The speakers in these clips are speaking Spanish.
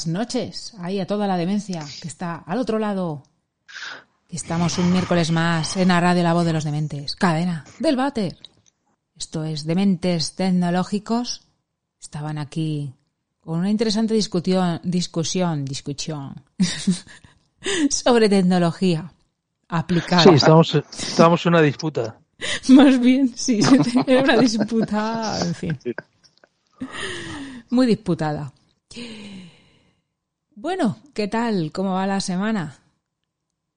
Buenas noches ahí a toda la demencia que está al otro lado. Estamos un miércoles más en la radio La Voz de los Dementes, cadena del váter. Esto es Dementes Tecnológicos. Estaban aquí con una interesante discusión, discusión, discusión sobre tecnología aplicada. Sí, estamos, estamos en una disputa. Más bien, sí, era una disputa, en fin. Muy disputada. Bueno, ¿qué tal? ¿Cómo va la semana?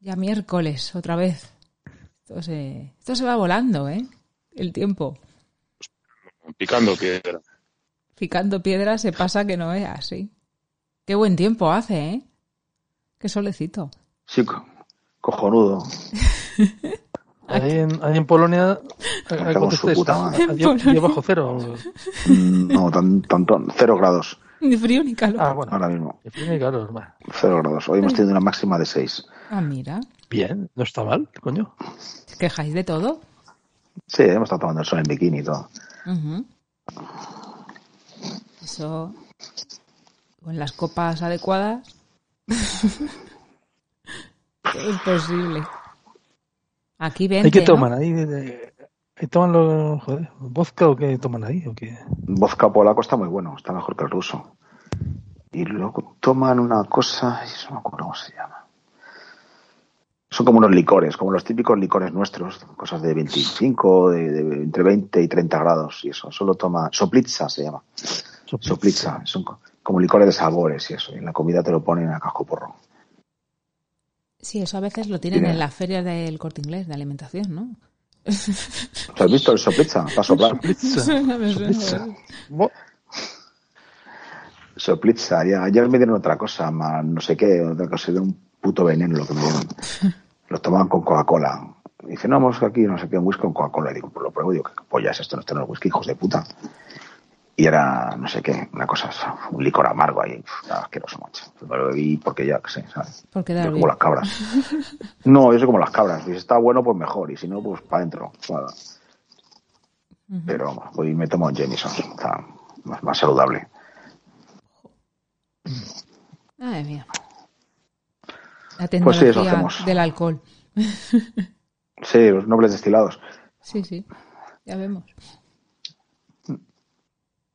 Ya miércoles, otra vez. Esto se, esto se va volando, ¿eh? El tiempo. Picando piedra. Picando piedra se pasa que no veas, sí. Qué buen tiempo hace, ¿eh? Qué solecito. Sí, co- cojonudo. Ahí en, ahí en Polonia, su puta madre. bajo cero. Mm, No, tan, tanto, cero grados Ni frío ni calor. Ah, bueno. ahora mismo. En fin, claro, va. Cero grados. Hoy hemos tenido una máxima de seis. Ah, mira. Bien, no está mal, coño. ¿Os quejáis de todo? Sí, hemos estado tomando el sol en bikini y todo. Eso. Con las copas adecuadas. todo es posible. Aquí vente, ¿Hay que ¿no? toman ahí? de- de- ¿Ahí toman los, joder, vodka o qué toman ahí? ¿O qué? Vodka polaco está muy bueno, está mejor que el ruso. Y luego toman una cosa, ay, no me acuerdo cómo se llama. Son como unos licores, como los típicos licores nuestros, cosas de 25, de, de entre 20 y 30 grados y eso. Solo toma, soplitza se llama. Soplitza, son co- como licores de sabores y eso. Y en la comida te lo ponen a casco porro. Sí, eso a veces lo tienen Tiene- en las ferias del corte inglés de alimentación, ¿no? ¿Tú has visto el soplitza? Para soplar. Soplitza, ya, ayer me dieron otra cosa, más no sé qué, otra cosa, era un puto veneno lo que me dieron. Lo tomaban con Coca-Cola. Dice, no, vamos aquí, no sé qué, un whisky con Coca-Cola. Y digo, pues lo pruebo, digo, ¿qué polla es esto? No, esto no es whisky, hijos de puta. Y era, no sé qué, una cosa, un licor amargo ahí, asqueroso, macho. Pero lo bebí porque ya, qué sé, ¿sabes? Porque Yo como las cabras. No, yo soy como las cabras. Si está bueno, pues mejor. Y si no, pues para adentro. Pero vamos, voy y me tomo Jameson. Está más, más saludable. Madre mía. La Pues sí, eso tecnología hacemos. del alcohol. Sí, los nobles destilados. Sí, sí. Ya vemos.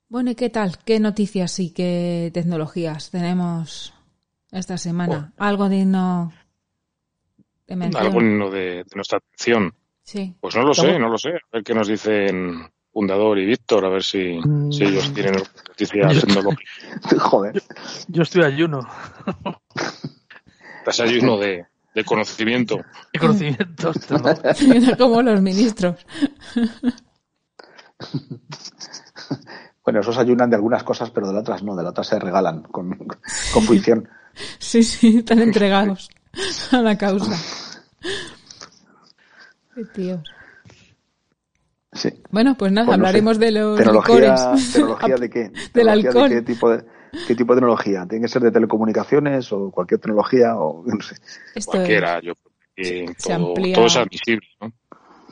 Bueno, ¿y qué tal? ¿Qué noticias y qué tecnologías tenemos esta semana? ¿Algo digno de mención? Algo digno de, de nuestra atención. Sí. Pues no lo sé, no lo sé. A ver qué nos dicen Fundador y Víctor, a ver si, Mm. si ellos tienen noticias tecnológicas. Joder. Yo estoy ayuno Estás ayuno de, de conocimiento. de conocimientos. ¿no? Como los ministros. Bueno, esos ayunan de algunas cosas, pero de las otras no. De las otras se regalan con, con fruición. Sí, sí, están entregados a la causa. Qué tío. Sí. Bueno, pues nada, Pues no sé. hablaremos de los Tecnología, licores. tecnología de qué? Del Tecnología alcohol. De qué tipo de, qué tipo de tecnología? ¿Tiene que ser de telecomunicaciones o cualquier tecnología o no sé? Esto es- Cualquiera, yo creo que Se todo, amplía. todo es admisible, ¿no?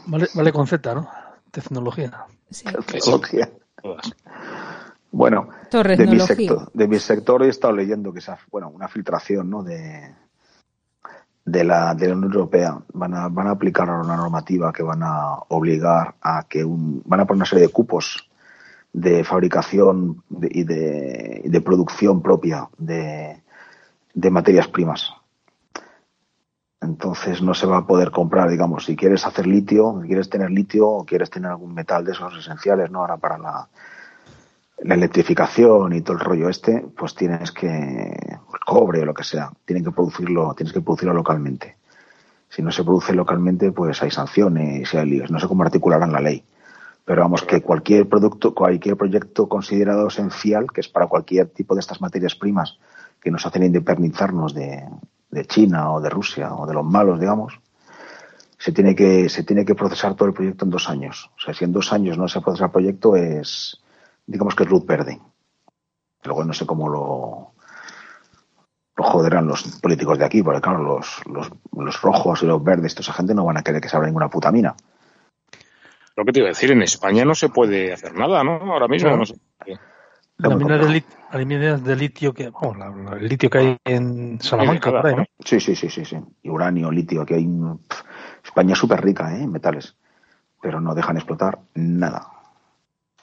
Vale, vale con Z, ¿no? Tecnología. sí. Tecnología. Todas. Bueno, de mi sector, de mi sector he estado leyendo que esa, bueno, una filtración, ¿no? De, de la, de la Unión Europea. Van a, van a aplicar una normativa que van a obligar a que un, van a poner una serie de cupos de fabricación de- y, de, y de producción propia de, de materias primas. Entonces no se va a poder comprar, digamos, si quieres hacer litio, si quieres tener litio o quieres tener algún metal de esos esenciales, ¿no? Ahora para la, la electrificación y todo el rollo este, pues tienes que, cobre o lo que sea, tienen que producirlo, tienes que producirlo localmente. Si no se produce localmente, pues hay sanciones y hay líos. No sé cómo articularán la ley. Pero vamos, que cualquier producto, cualquier proyecto considerado esencial, que es para cualquier tipo de estas materias primas que nos hacen independizarnos de, de China o de Rusia o de los malos, digamos, se tiene que se tiene que procesar todo el proyecto en dos años. O sea, si en dos años no se procesa el proyecto es, digamos que es luz verde. Luego no sé cómo lo, lo joderán los políticos de aquí, porque claro, los, los, los rojos y los verdes, toda esa gente no van a querer que se abra ninguna puta mina. Lo que te iba a decir, en España no se puede hacer nada, ¿no? Ahora mismo no se puede. La muy mina de, litio que, vamos, la- la- el litio que hay en Salamanca, ahí, ¿no? Sí, sí, sí, sí, sí. Y uranio, litio, aquí hay... un- pf, España es súper rica ¿eh? en metales, pero no dejan explotar nada.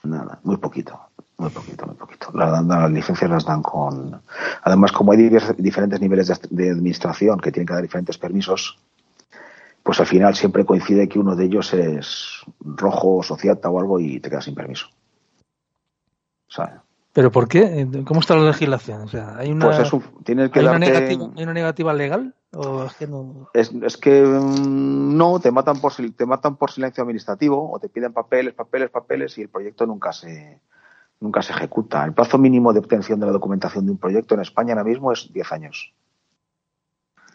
Nada, muy poquito, muy poquito, muy poquito. Las licencias las dan con... Además, como hay divers- diferentes niveles de, de administración que tienen que dar diferentes permisos, pues al final siempre coincide que uno de ellos es rojo, sociata o algo y te quedas sin permiso. ¿Sabes? ¿Pero por qué? ¿Cómo está la legislación? O sea, ¿hay una, Pues tienes que ¿hay una, negativa, ¿hay una negativa legal? ¿O es que no? Es, es que mm, no, te matan por te matan por silencio administrativo o te piden papeles, papeles, papeles y el proyecto nunca se nunca se ejecuta. El plazo mínimo de obtención de la documentación de un proyecto en España ahora mismo es 10 años.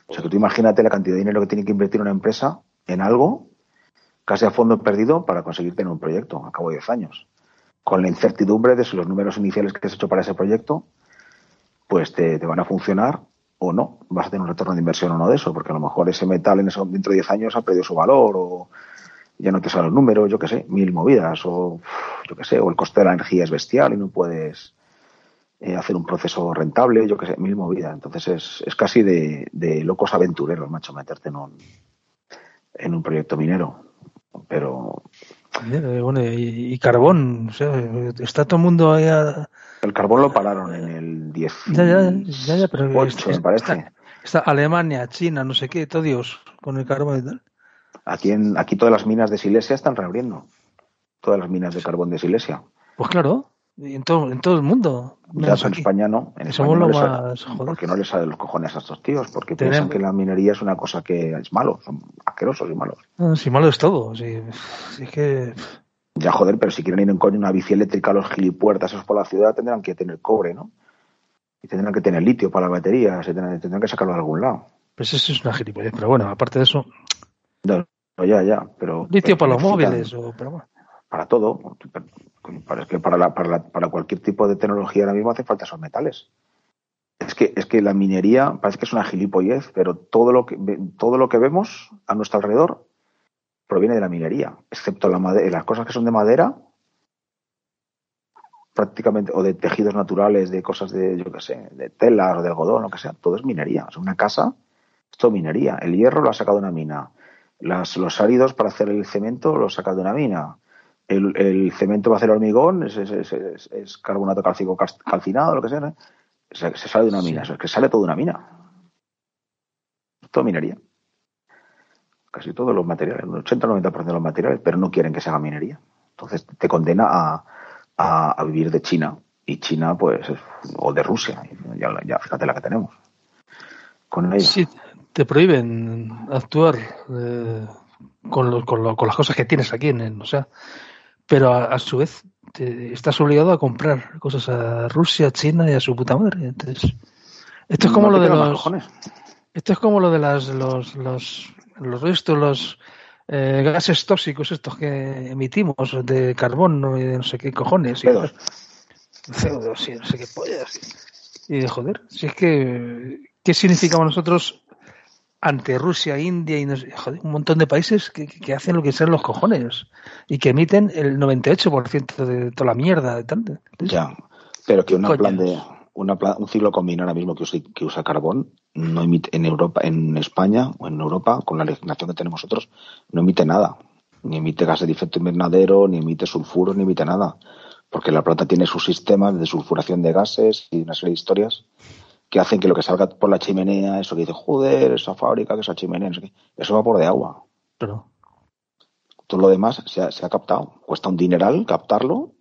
O sea que tú imagínate la cantidad de dinero que tiene que invertir una empresa en algo casi a fondo perdido para conseguir tener un proyecto a cabo de 10 años. Con la incertidumbre de si los números iniciales que has hecho para ese proyecto pues te, van a funcionar o no. Vas a tener un retorno de inversión o no de eso, porque a lo mejor ese metal en eso, dentro de 10 años ha perdido su valor o ya no te salen los números, yo qué sé, mil movidas o yo qué sé, o el coste de la energía es bestial y no puedes eh, hacer un proceso rentable, yo qué sé, mil movidas. Entonces es, es casi de, de locos aventureros, macho, meterte en un, en un proyecto minero. Pero Eh, Bueno, y, y carbón, o sea, está todo el mundo ahí a- el carbón lo pararon en el 10 Ya, ya, ya, ya, pero me está- parece. está- está Alemania, China, no sé qué, todo Dios, con el carbón y tal. Aquí, en, aquí todas las minas de Silesia están reabriendo. Todas las minas de carbón de Silesia. Pues claro, en todo, en todo el mundo. Ya en. España no. En España somos no lo les más joder. porque no les sale los cojones a estos tíos, porque Tenemos- piensan que la minería es una cosa que es malo, son asquerosos y malos. No, si malo es todo, si, si es que Ya joder, pero si quieren ir en coño una bici eléctrica a los gilipuertas esos por la ciudad tendrán que tener cobre, ¿no? Y tendrán que tener litio para las baterías, y tendrán, tendrán que sacarlo de algún lado. pues eso es una gilipollez, pero bueno, aparte de eso, Ya, ya, ya, pero... litio pero para los necesitan- móviles, o, pero bueno. Para todo. Para, es que para, la, para, la- para cualquier tipo de tecnología ahora mismo hace falta esos metales. Es que, es que la minería parece que es una gilipollez, pero todo lo que, todo lo que vemos a nuestro alrededor proviene de la minería, excepto la las cosas que son de madera, prácticamente, o de tejidos naturales, de cosas de, yo qué sé, de telas o de algodón, lo que sea, todo es minería. O sea, una casa, es todo minería. El hierro lo ha sacado de una mina. Las, los áridos para hacer el cemento lo saca de una mina. El, el cemento para hacer hormigón es, es, es- carbonato cálcico calcinado, lo que sea. ¿no? Se, se sale de una mina, Sí. es que sale todo de una mina. Todo minería. Casi todos los materiales, un 80-90% de los materiales, pero no quieren que se haga minería. Entonces te condena a, a, a vivir de China. Y China, pues, es- o de Rusia. Ya, ya fíjate la que tenemos. Con ella. Sí, te prohíben actuar eh, con, lo- con, lo- con las cosas que tienes aquí en el, o sea, pero a, a su vez te- estás obligado a comprar cosas a Rusia, China y a su puta madre. Entonces, esto es como No lo de los, cojones. esto es como lo de las, los, los, los restos, los eh, gases tóxicos estos que emitimos de carbono y de no sé qué cojones. Y, Pedos. CO2, sí, no sé qué pollas. Y de joder, si es que, ¿qué significamos nosotros ante Rusia, India y no sé, joder, un montón de países que, que hacen lo que sean los cojones y que emiten el 98% de toda la mierda de tanto? Ya, pero que una plan de una plan- un ciclo combinado ahora mismo que usa, que usa carbón no emite en Europa, en España o en Europa con la legislación que tenemos nosotros no emite nada, ni emite gases de efecto invernadero, ni emite sulfuros, ni emite nada, porque la planta tiene sus sistemas de sulfuración de gases y una serie de historias que hacen que lo que salga por la chimenea, eso que dice, joder, esa fábrica, que esa chimenea, sé qué, eso va por de agua. Pero, Todo lo demás se ha, se ha captado. Cuesta un dineral captarlo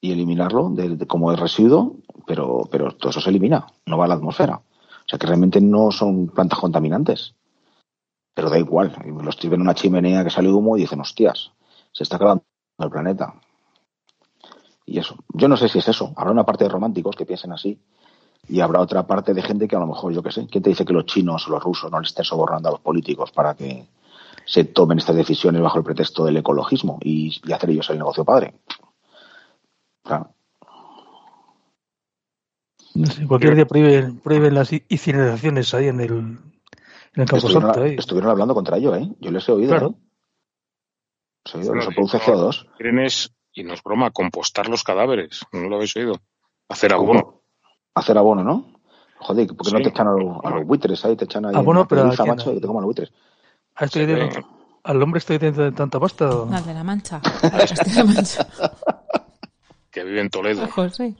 y eliminarlo de, de- como el residuo, pero, pero todo eso se elimina, no va a la atmósfera. O sea que realmente no son plantas contaminantes. Pero da igual. Los tíos ven una chimenea que sale humo y dicen, hostias, se está acabando el planeta. Y eso. Yo no sé si es eso. Habrá una parte de románticos que piensen así. Y habrá otra parte de gente que a lo mejor, yo qué sé, ¿quién te dice que los chinos o los rusos no le estén sobornando a los políticos para que se tomen estas decisiones bajo el pretexto del ecologismo y, y hacer ellos el negocio padre? Claro. no sé, cualquier día prohíben, prohíben las incineraciones ahí en el, en el Estuvieron, ahí. estuvieron hablando contra ello, ¿eh? Yo les he oído. Claro. ¿eh? Les he oído, se de produce hecho, CO2. Quieren es, y no es broma, compostar los cadáveres. ¿No lo habéis oído? Hacer abono. Hacer abono, ¿no? Joder, ¿por qué no Sí. te echan a, los- a los buitres ahí? Te echan ahí Abono, la pero te coman los buitres. Ah, estoy dentro- ¿Al hombre estoy dentro de tanta pasta? o- Al de la Mancha. Al de Castilla-La Mancha. Que vive en Toledo. José.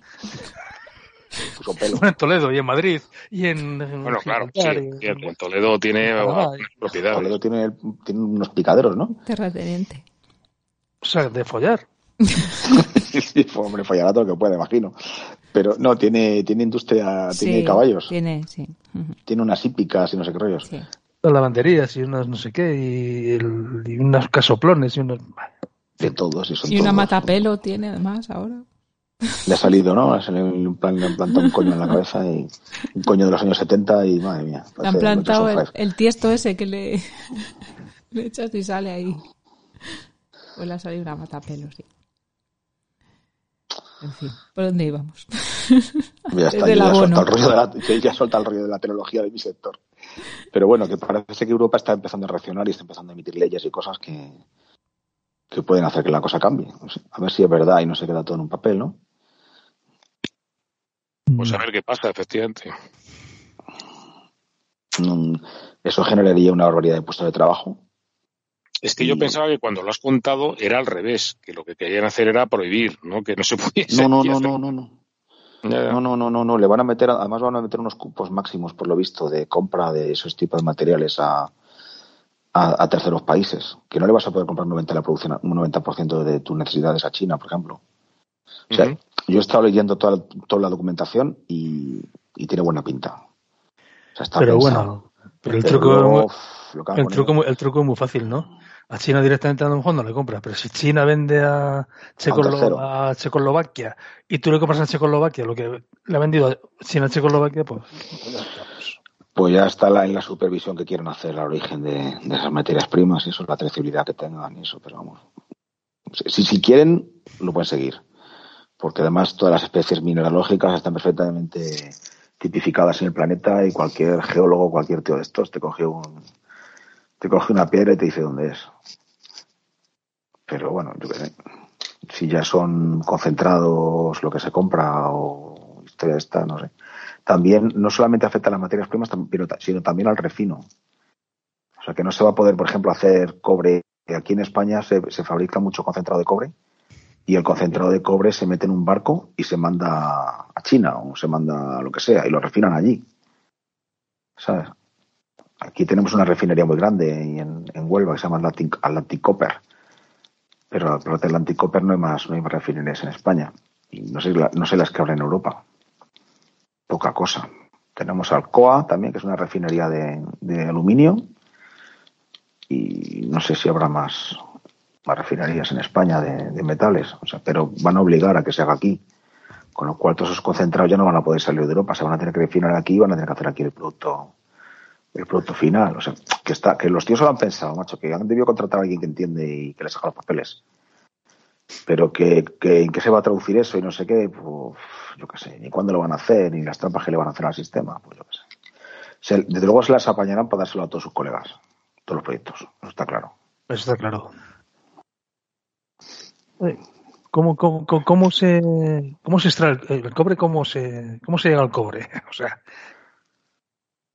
Pelo. Bueno, en Toledo y en Madrid y en... en Bueno, claro, sí. Y- En Toledo tiene propiedades. Toledo tiene, tiene unos picaderos, ¿no? Terrateniente. O sea, de follar. Sí, hombre, fallará todo lo que puede, imagino. Pero no, tiene, tiene industria, tiene caballos, Tiene, sí. Tiene unas hípicas y no sé qué rollos. sí. Las lavanderías y unas no sé qué y, el- y unos casoplones y unos... De todos, y son Y una todos. matapelo tiene además ahora. Le ha salido, ¿no? Le han plantado un coño en la cabeza y un coño de los años 70 y madre mía. Le han plantado el, el tiesto ese que le, le echas y sale ahí. Pues le ha salido una matapelo, sí. En fin, ¿por dónde íbamos? Ya está, yo ya suelta el rollo de la, ya suelta el rollo de la tecnología de mi sector. Pero bueno, que parece que Europa está empezando a reaccionar y está empezando a emitir leyes y cosas que, que pueden hacer que la cosa cambie. A ver si es verdad y no se queda todo en un papel, ¿no? Pues a ver qué pasa, efectivamente. Mm, Eso generaría una barbaridad de puestos de trabajo. Es que yo pensaba que cuando lo has contado era al revés, que lo que querían hacer era prohibir, ¿no? Que no se pudiese. No, no, no, hacer- no, no, no. No, no, no, no, no. Le van a meter, además van a meter unos cupos máximos, por lo visto, de compra de esos tipos de materiales a, a, a terceros países. Que no le vas a poder comprar un 90% de la producción, un 90% de tus necesidades a China, por ejemplo. O sea, yo he estado leyendo toda, toda la documentación y, y tiene buena pinta. O sea, está Pero pensado. bueno, pero el Pero truco, lo el, truco, el truco es muy fácil, ¿no? A China directamente a lo mejor no le compras, pero si China vende a, Checoslo- tercero. a Checoslovaquia y tú le compras a Checoslovaquia lo que le ha vendido China a Checoslovaquia, pues ya está, pues. Ya está la, en la supervisión que quieren hacer al origen de, de esas materias primas y eso, la trazabilidad que tengan y eso, pero vamos. Si, si quieren, lo pueden seguir. Porque además todas las especies mineralógicas están perfectamente tipificadas en el planeta y cualquier geólogo, cualquier tío de estos te coge un te coge una piedra y te dice dónde es. Pero bueno, yo qué sé. Si ya son concentrados lo que se compra o historia esta, no sé también no solamente afecta a las materias primas, sino también al refino. O sea que no se va a poder, por ejemplo, hacer cobre. Aquí en España se, se fabrica mucho concentrado de cobre y el concentrado de cobre se mete en un barco y se manda a China o se manda a lo que sea y lo refinan allí. ¿Sabes? Aquí tenemos una refinería muy grande en, en Huelva que se llama Atlantic, Atlantic Copper. Pero aparte de Atlantic no hay más, no hay más refinerías en España. Y no sé, no sé las que habrá en Europa poca cosa. Tenemos Alcoa también, que es una refinería de, de aluminio. Y no sé si habrá más, más refinerías en España de, de metales. O sea, pero van a obligar a que se haga aquí. Con lo cual todos esos concentrados ya no van a poder salir de Europa. Se van a tener que refinar aquí y van a tener que hacer aquí el producto el producto final. O sea, que está, que los tíos lo han pensado, macho, que han debido contratar a alguien que entiende y que les haga los papeles. Pero que, que en qué se va a traducir eso y no sé qué, pues, yo qué sé, ni cuándo lo van a hacer, ni las trampas que le van a hacer al sistema, pues yo qué sé. Se- desde luego se las apañarán para dárselo a todos sus colegas, todos los proyectos, eso está claro. Eso está claro. Oye, ¿Cómo, cómo, cómo, cómo se, cómo se extrae el, el cobre? ¿Cómo se, ¿Cómo se llega al cobre? O sea,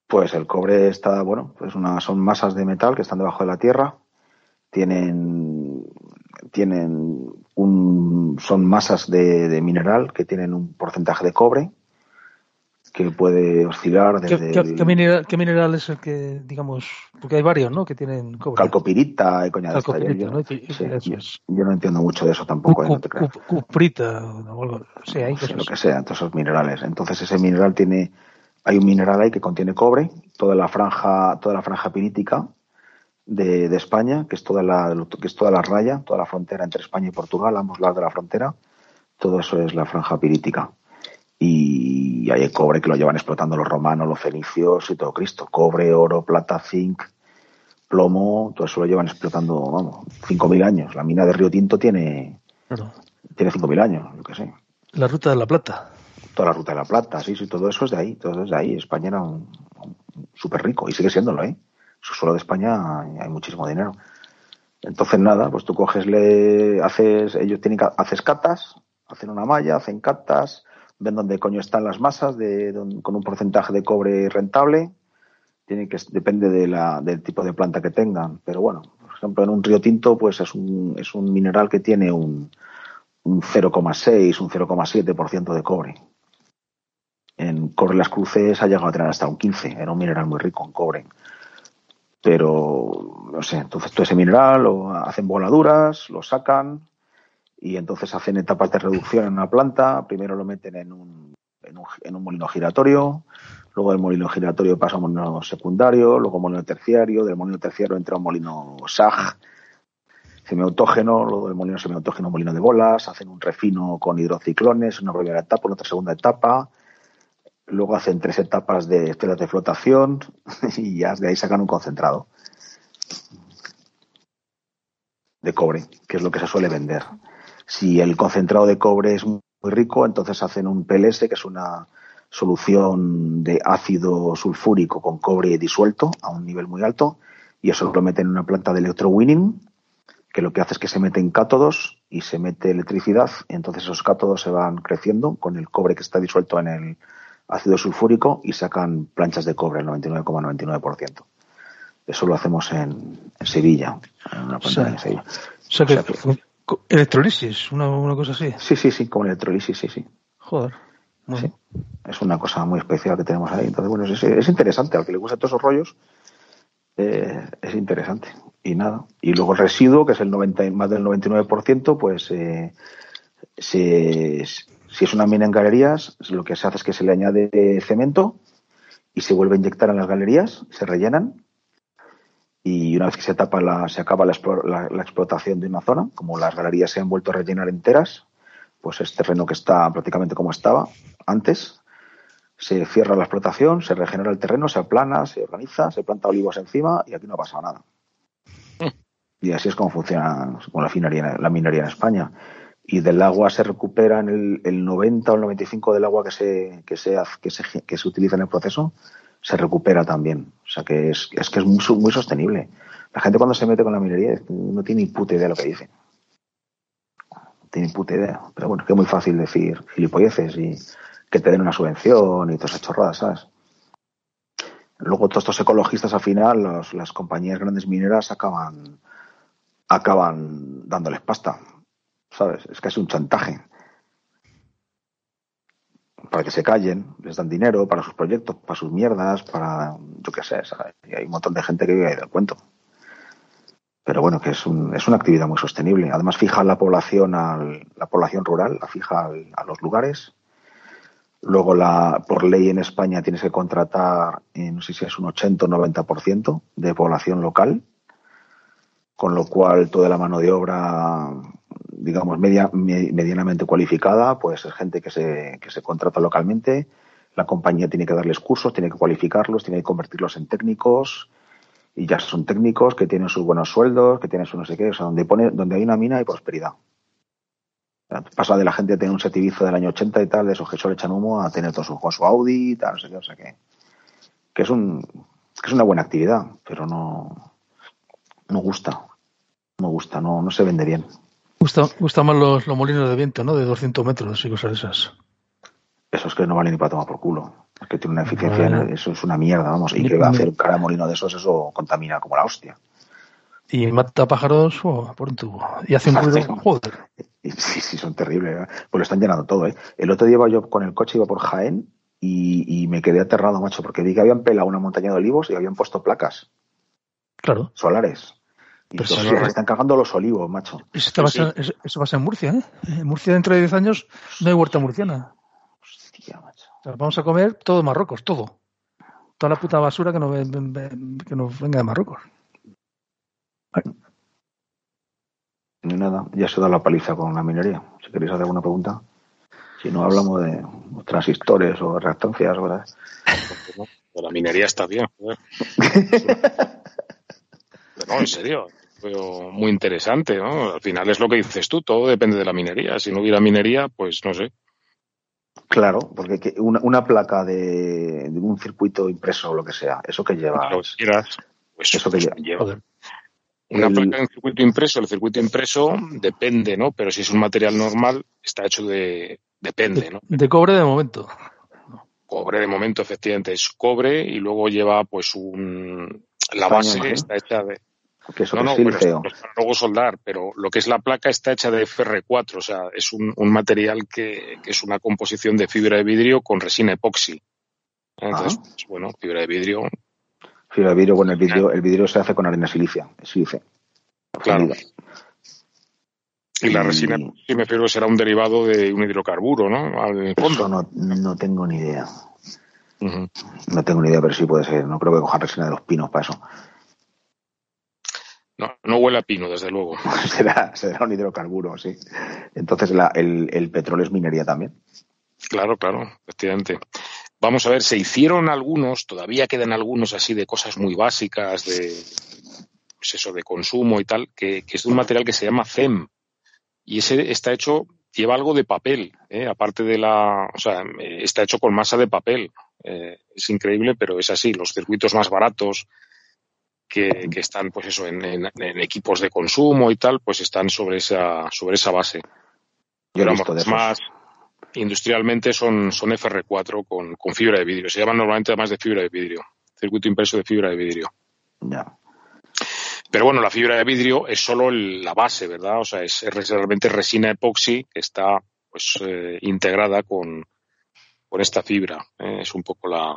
Pues el cobre está, bueno, pues una, son masas de metal que están debajo de la tierra, tienen, tienen un, son masas de, de mineral que tienen un porcentaje de cobre que puede oscilar ¿qué, desde qué- mineral, qué mineral es el que, digamos, porque hay varios, ¿no? Que tienen cobre. calcopirita y coña de esta. Yo, ¿no? sí, yo- no entiendo mucho de eso tampoco, eh, no cu- te creas. cu- Cuprita o algo. Hay Sí, lo que sea, todos esos minerales. Entonces ese mineral tiene, hay un mineral ahí que contiene cobre, toda la franja, toda la franja pirítica de, de España, que es toda la, que es toda la raya, toda la frontera entre España y Portugal, ambos lados de la frontera, todo eso es la franja pirítica. Y hay cobre que lo llevan explotando los romanos, los fenicios y todo Cristo. Cobre, oro, plata, zinc, plomo, todo eso lo llevan explotando, vamos, 5.000 años. La mina de Río Tinto tiene, Claro. tiene 5.000 años, yo qué sé La ruta de la plata. Toda la ruta de la plata, sí, sí, todo eso es de ahí, todo es de ahí. España era un, un súper rico y sigue siéndolo, ¿eh? Su suelo de España hay, muchísimo dinero. Entonces nada, pues tú coges, le haces, ellos tienen haces catas, hacen una malla, hacen catas, ven dónde coño están las masas de, don- con un porcentaje de cobre rentable. Tiene que, depende de la, del tipo de planta que tengan. Pero bueno, por ejemplo, en un río tinto, pues es un, es un mineral que tiene un, un 0,6, un 0,7% de cobre. En cobre las cruces ha llegado a tener hasta un 15. Era un mineral muy rico en cobre. Pero, no sé, entonces todo ese mineral lo hacen voladuras, lo sacan y entonces hacen etapas de reducción en una planta. Primero lo meten en un, en un, en un molino giratorio, luego del molino giratorio pasa a un molino secundario, luego molino terciario, del molino terciario entra un molino SAG semiautógeno, luego del molino semiautógeno molino de bolas, hacen un refino con hidrociclones, una primera etapa, una otra segunda etapa, luego hacen tres etapas de estelas de flotación y ya de ahí sacan un concentrado de cobre, que es lo que se suele vender. Si el concentrado de cobre es muy rico, entonces hacen un PLS, que es una solución de ácido sulfúrico con cobre disuelto a un nivel muy alto, y eso lo meten en una planta de electrowinning, que lo que hace es que se meten cátodos y se mete electricidad, entonces esos cátodos se van creciendo con el cobre que está disuelto en el ácido sulfúrico y sacan planchas de cobre al 99,99%. Eso lo hacemos en, en Sevilla, en una planta O sea, en Sevilla. O sea que, O sea co- electrolisis, una, una cosa así. Sí, sí, sí, como electrolisis, sí, sí. Joder. Bueno, Sí. Es una cosa muy especial que tenemos ahí. Entonces, bueno, es, es interesante. Al que le gustan todos esos rollos, eh, es interesante. Y nada. Y luego el residuo, que es el 90, y- más del 99%, pues eh, se- si es una mina en galerías, lo que se hace es que se le añade cemento y se vuelve a inyectar en las galerías, se rellenan. Y una vez que se tapa la, se acaba la, la- la explotación de una zona, como las galerías se han vuelto a rellenar enteras, pues es terreno que está prácticamente como estaba antes. Se cierra la explotación, se regenera el terreno, se aplana, se organiza, se planta olivos encima y aquí no ha pasado nada. Y así es como funciona con la minería, la minería en España. Y del agua se recupera en el, el 90 o el 95 del agua que se, que se, que se, que se utiliza en el proceso, se recupera también. O sea que es, que es muy, muy sostenible. La gente cuando se mete con la minería no tiene ni puta idea de lo que dice. No tiene ni puta idea. Pero bueno, es que es muy fácil decir gilipolleces y que te den una subvención y todas esas chorradas, ¿sabes? Luego todos estos ecologistas al final, los- las compañías grandes mineras acaban acaban dándoles pasta, ¿sabes? Es casi un chantaje. Para que se callen, les dan dinero para sus proyectos, para sus mierdas, para, yo qué sé. Y hay un montón de gente que vive ahí del cuento. Pero bueno, que es, un, es una actividad muy sostenible. Además, fija la población, al, la población rural, la fija a los lugares. Luego, la, por ley en España tienes que contratar, eh, no sé si es un 80 o 90% de población local, con lo cual toda la mano de obra, digamos, media, me- medianamente cualificada, pues es gente que se, que se contrata localmente. La compañía tiene que darles cursos, tiene que cualificarlos, tiene que convertirlos en técnicos y ya son técnicos que tienen sus buenos sueldos, que tienen su no sé qué, o sea, donde, pone, donde hay una mina hay prosperidad. Pasa de la gente de tener un setivizo del año 80 y tal, de esos que solo echan humo, a tener todo su, con su Audi no sé qué, o sea que, que es un, que es una buena actividad, pero no, no gusta. No gusta, no, no se vende bien. Gusta, gusta más los, los molinos de viento, ¿no? De 200 metros y cosas de esas. Eso es que no vale ni para tomar por culo. Es que tiene una eficiencia, eso es una mierda, vamos. Y que va a hacer cara de molino de esos, eso contamina como la hostia. Y mata pájaros oh, por un tubo. Y hace un ruido. Joder. Sí, sí, son terribles. ¿eh? Pues lo están llenando todo, ¿eh? El otro día iba yo con el coche, iba por Jaén y, y me quedé aterrado, macho, porque vi que habían pelado una montaña de olivos y habían puesto placas Claro. solares. Y Pero digo, si "Hostia, no- se están cargando los olivos, macho. Eso, te va a Sí, ser- eso- eso va a ser en Murcia, ¿eh? En Murcia dentro de 10 años no hay huerta murciana. Hostia, macho. O sea, vamos a comer todo Marruecos, todo. Toda la puta basura que nos, que nos venga de Marruecos. Ni nada, ya se da la paliza con la minería. Si queréis hacer alguna pregunta. Si no, hablamos de transistores o reactancias, ¿verdad? La minería está bien. joder. No, en serio. Pero muy interesante, ¿no? Al final es lo que dices tú, todo depende de la minería. Si no hubiera minería, pues no sé. Claro, porque que una, una placa de, de un circuito impreso o lo que sea, eso que lleva. Lo que quieras, pues Eso que lleva. lleva. Una El- placa en circuito impreso, el circuito impreso depende, ¿no? Pero si es un material normal, está hecho de, Depende, ¿no? De cobre de momento. Cobre de momento, efectivamente, es cobre y luego lleva pues un... La base está hecha de... Que eso no, no, para luego soldar, pero lo que es la placa está hecha de FR4, o sea, es un, un material que, que, es una composición de fibra de vidrio con resina epoxi. Entonces, pues, bueno, fibra de vidrio. Fibra de vidrio, bueno, el vidrio, el vidrio se hace con arena silicia, silice. Claro. Y la resina, sí me figuro, será un derivado de un hidrocarburo, ¿no? Al fondo. no, no tengo ni idea. No tengo ni idea, pero sí puede ser. No creo que coja resina de los pinos para eso. No, no huele a pino, desde luego. será, será un hidrocarburo, sí. Entonces la, el, el, petróleo es minería también. Claro, claro, efectivamente. Vamos a ver, se hicieron algunos, todavía quedan algunos así de cosas muy básicas, de pues eso, de consumo y tal, que, que es de un material que se llama FEM. Y ese está hecho, lleva algo de papel, ¿eh? aparte de la, o sea, está hecho con masa de papel. Eh, es increíble, pero es así. Los circuitos más baratos, que, que están pues eso en, en, en, equipos de consumo y tal, pues están sobre esa, sobre esa base. Yo de más industrialmente son, son FR4 con, con, fibra de vidrio. Se llaman normalmente además de fibra de vidrio. Circuito impreso de fibra de vidrio. Ya. Pero bueno, la fibra de vidrio es solo el, la base, ¿verdad? O sea, es, es realmente resina epoxi que está pues eh, integrada con, con esta fibra. ¿eh? Es un poco la,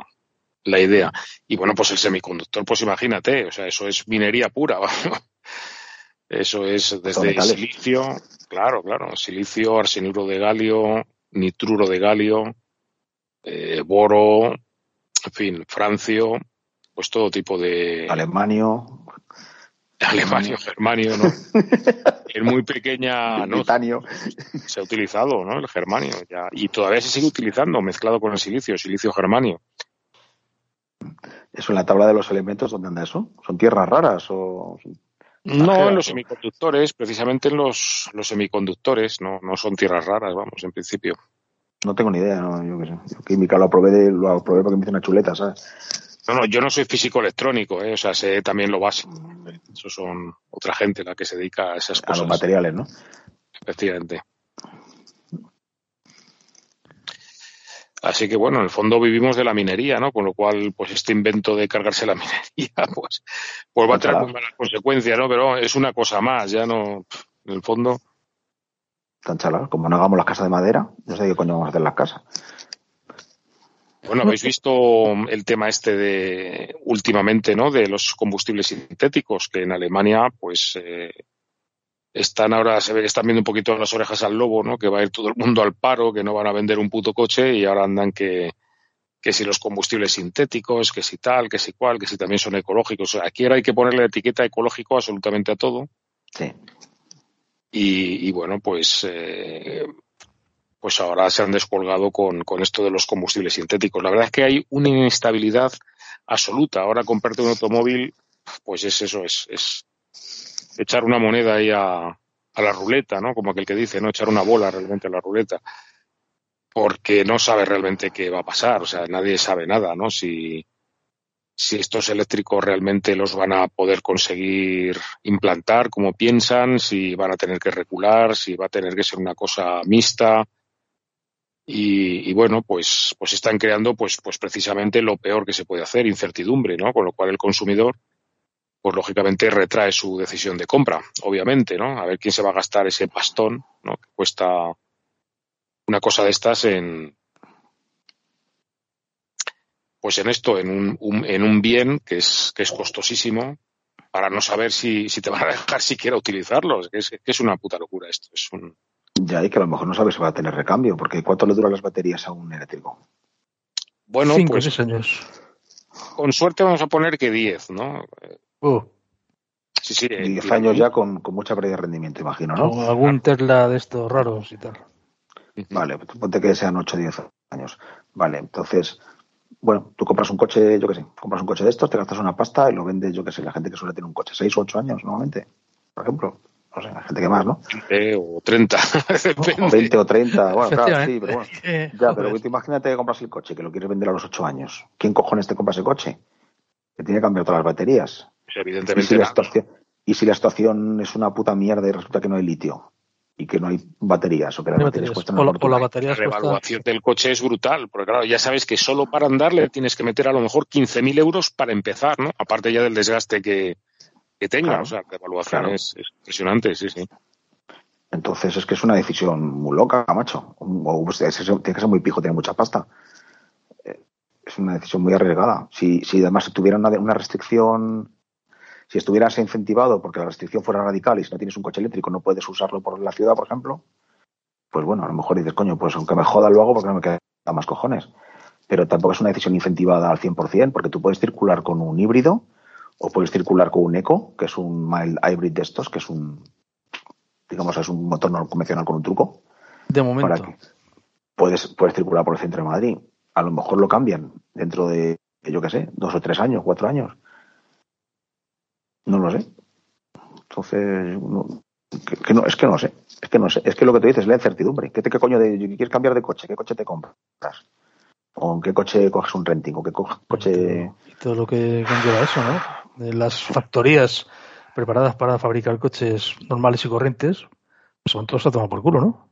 la idea. Y bueno, pues el semiconductor, pues imagínate, o sea, eso es minería pura. eso es desde silicio, claro, claro, silicio, arsenuro de galio, nitruro de galio, eh, boro, en fin, francio, pues todo tipo de. Alemanio. Alemanio, germanio, ¿no? en muy pequeña. ¿no? Se ha utilizado, ¿no? El germanio. Ya. Y todavía se sigue utilizando, mezclado con el silicio, silicio germanio. ¿Eso en la tabla de los elementos dónde anda eso? ¿Son tierras raras o.? No, en los semiconductores, precisamente en los, los semiconductores, no, no son tierras raras, vamos, en principio. No tengo ni idea, no, yo qué sé. Yo química lo aprobé, de, lo aprobé porque me hice una chuleta, ¿sabes? No, no, yo no soy físico electrónico, ¿eh? o sea, sé también lo básico. Eso son otra gente la que se dedica a esas cosas. A los materiales, ¿no? Efectivamente. Así que bueno, en el fondo vivimos de la minería, ¿no? Con lo cual, pues este invento de cargarse la minería, pues, pues va a traer muy malas consecuencias, ¿no? Pero es una cosa más, ya no, en el fondo. Tan chalado, como no hagamos las casas de madera, no sé qué coño vamos a hacer las casas. Bueno, habéis visto el tema este de últimamente, ¿no? De los combustibles sintéticos, que en Alemania, pues, eh, están ahora, se ve que están viendo un poquito las orejas al lobo, ¿no? Que va a ir todo el mundo al paro, que no van a vender un puto coche y ahora andan que, que si los combustibles sintéticos, que si tal, que si cual, que si también son ecológicos. Aquí ahora hay que ponerle etiqueta ecológico absolutamente a todo. Sí. Y, y bueno, pues, eh, pues ahora se han descolgado con, con esto de los combustibles sintéticos. La verdad es que hay una inestabilidad absoluta. Ahora comprarte un automóvil, pues es eso, es, es echar una moneda ahí a, la ruleta, ¿no? Como aquel que dice, ¿no? Echar una bola realmente a la ruleta. Porque no sabe realmente qué va a pasar. O sea, nadie sabe nada, ¿no? Si, si estos eléctricos realmente los van a poder conseguir implantar como piensan, si van a tener que recular, si va a tener que ser una cosa mixta. Y, y, bueno, pues, pues están creando pues, pues precisamente lo peor que se puede hacer, incertidumbre, ¿no? Con lo cual el consumidor pues lógicamente retrae su decisión de compra, obviamente, ¿no? A ver quién se va a gastar ese pastón, ¿no? Que cuesta una cosa de estas en pues en esto, en un, un, en un bien que es, que es costosísimo, para no saber si, si te van a dejar siquiera utilizarlo. Es que es una puta locura esto. Es un... Ya, y que a lo mejor no sabes si va a tener recambio, porque ¿cuánto le duran las baterías a un eléctrico? Bueno, Cinco, pues seis años. con suerte vamos a poner que 10, ¿no? Uh, Sí, sí. eh, 10 años ya con, con mucha pérdida de rendimiento, imagino, ¿no? o algún Tesla de estos raros y tal. Vale, pues ponte que sean 8 o 10 años. Vale, entonces, bueno, tú compras un coche, yo qué sé, compras un coche de estos, te gastas una pasta y lo vendes, yo qué sé, la gente que suele tener un coche 6 o 8 años normalmente, por ejemplo. No sé, la gente que más, ¿no? 20 o 30. O 20 o 30, bueno, claro, sí, pero bueno. Eh, Ya, pero tú imagínate que compras el coche, que lo quieres vender a los 8 años. ¿Quién cojones te compra ese coche? Que tiene que cambiar todas las baterías. Pues ¿Y si, evidentemente la nada. situación, y si la situación es una puta mierda y resulta que no hay litio. y que no hay baterías o que las No baterías, baterías. cuestan O la- o fortuna. la batería La cuesta- revaluación del coche es brutal, porque claro, ya sabes que solo para andarle tienes que meter a lo mejor 15.000 euros para empezar, ¿no? Aparte ya del desgaste que, que tenga, Claro. o sea, la evaluación Claro. es, es impresionante, sí, sí. Entonces es que es una decisión muy loca, macho. O, pues, es- es- tiene que ser muy pijo, tiene mucha pasta. Eh, Es una decisión muy arriesgada. Si, si además tuviera una, una restricción, si estuvieras incentivado porque la restricción fuera radical y si no tienes un coche eléctrico no puedes usarlo por la ciudad, por ejemplo, pues bueno, a lo mejor dices, coño, pues aunque me joda lo hago porque no me queda más cojones. Pero tampoco es una decisión incentivada al 100% porque tú puedes circular con un híbrido o puedes circular con un eco, que es un mild hybrid de estos, que es un, digamos, es un motor no convencional con un truco, De para momento. que puedes, puedes circular por el centro de Madrid. A lo mejor lo cambian dentro de, yo qué sé, dos o tres años, cuatro años. No lo sé. Entonces, no, que, que no, es que no sé. Es que no sé. Es que lo que tú dices es la incertidumbre. ¿Qué, te- qué coño de, quieres cambiar de coche? ¿Qué coche te compras? ¿O en qué coche coges un renting? ¿O qué co- coche...? Y todo lo que conlleva eso, ¿no? De las factorías preparadas para fabricar coches normales y corrientes, pues son todos a tomar por culo, ¿no?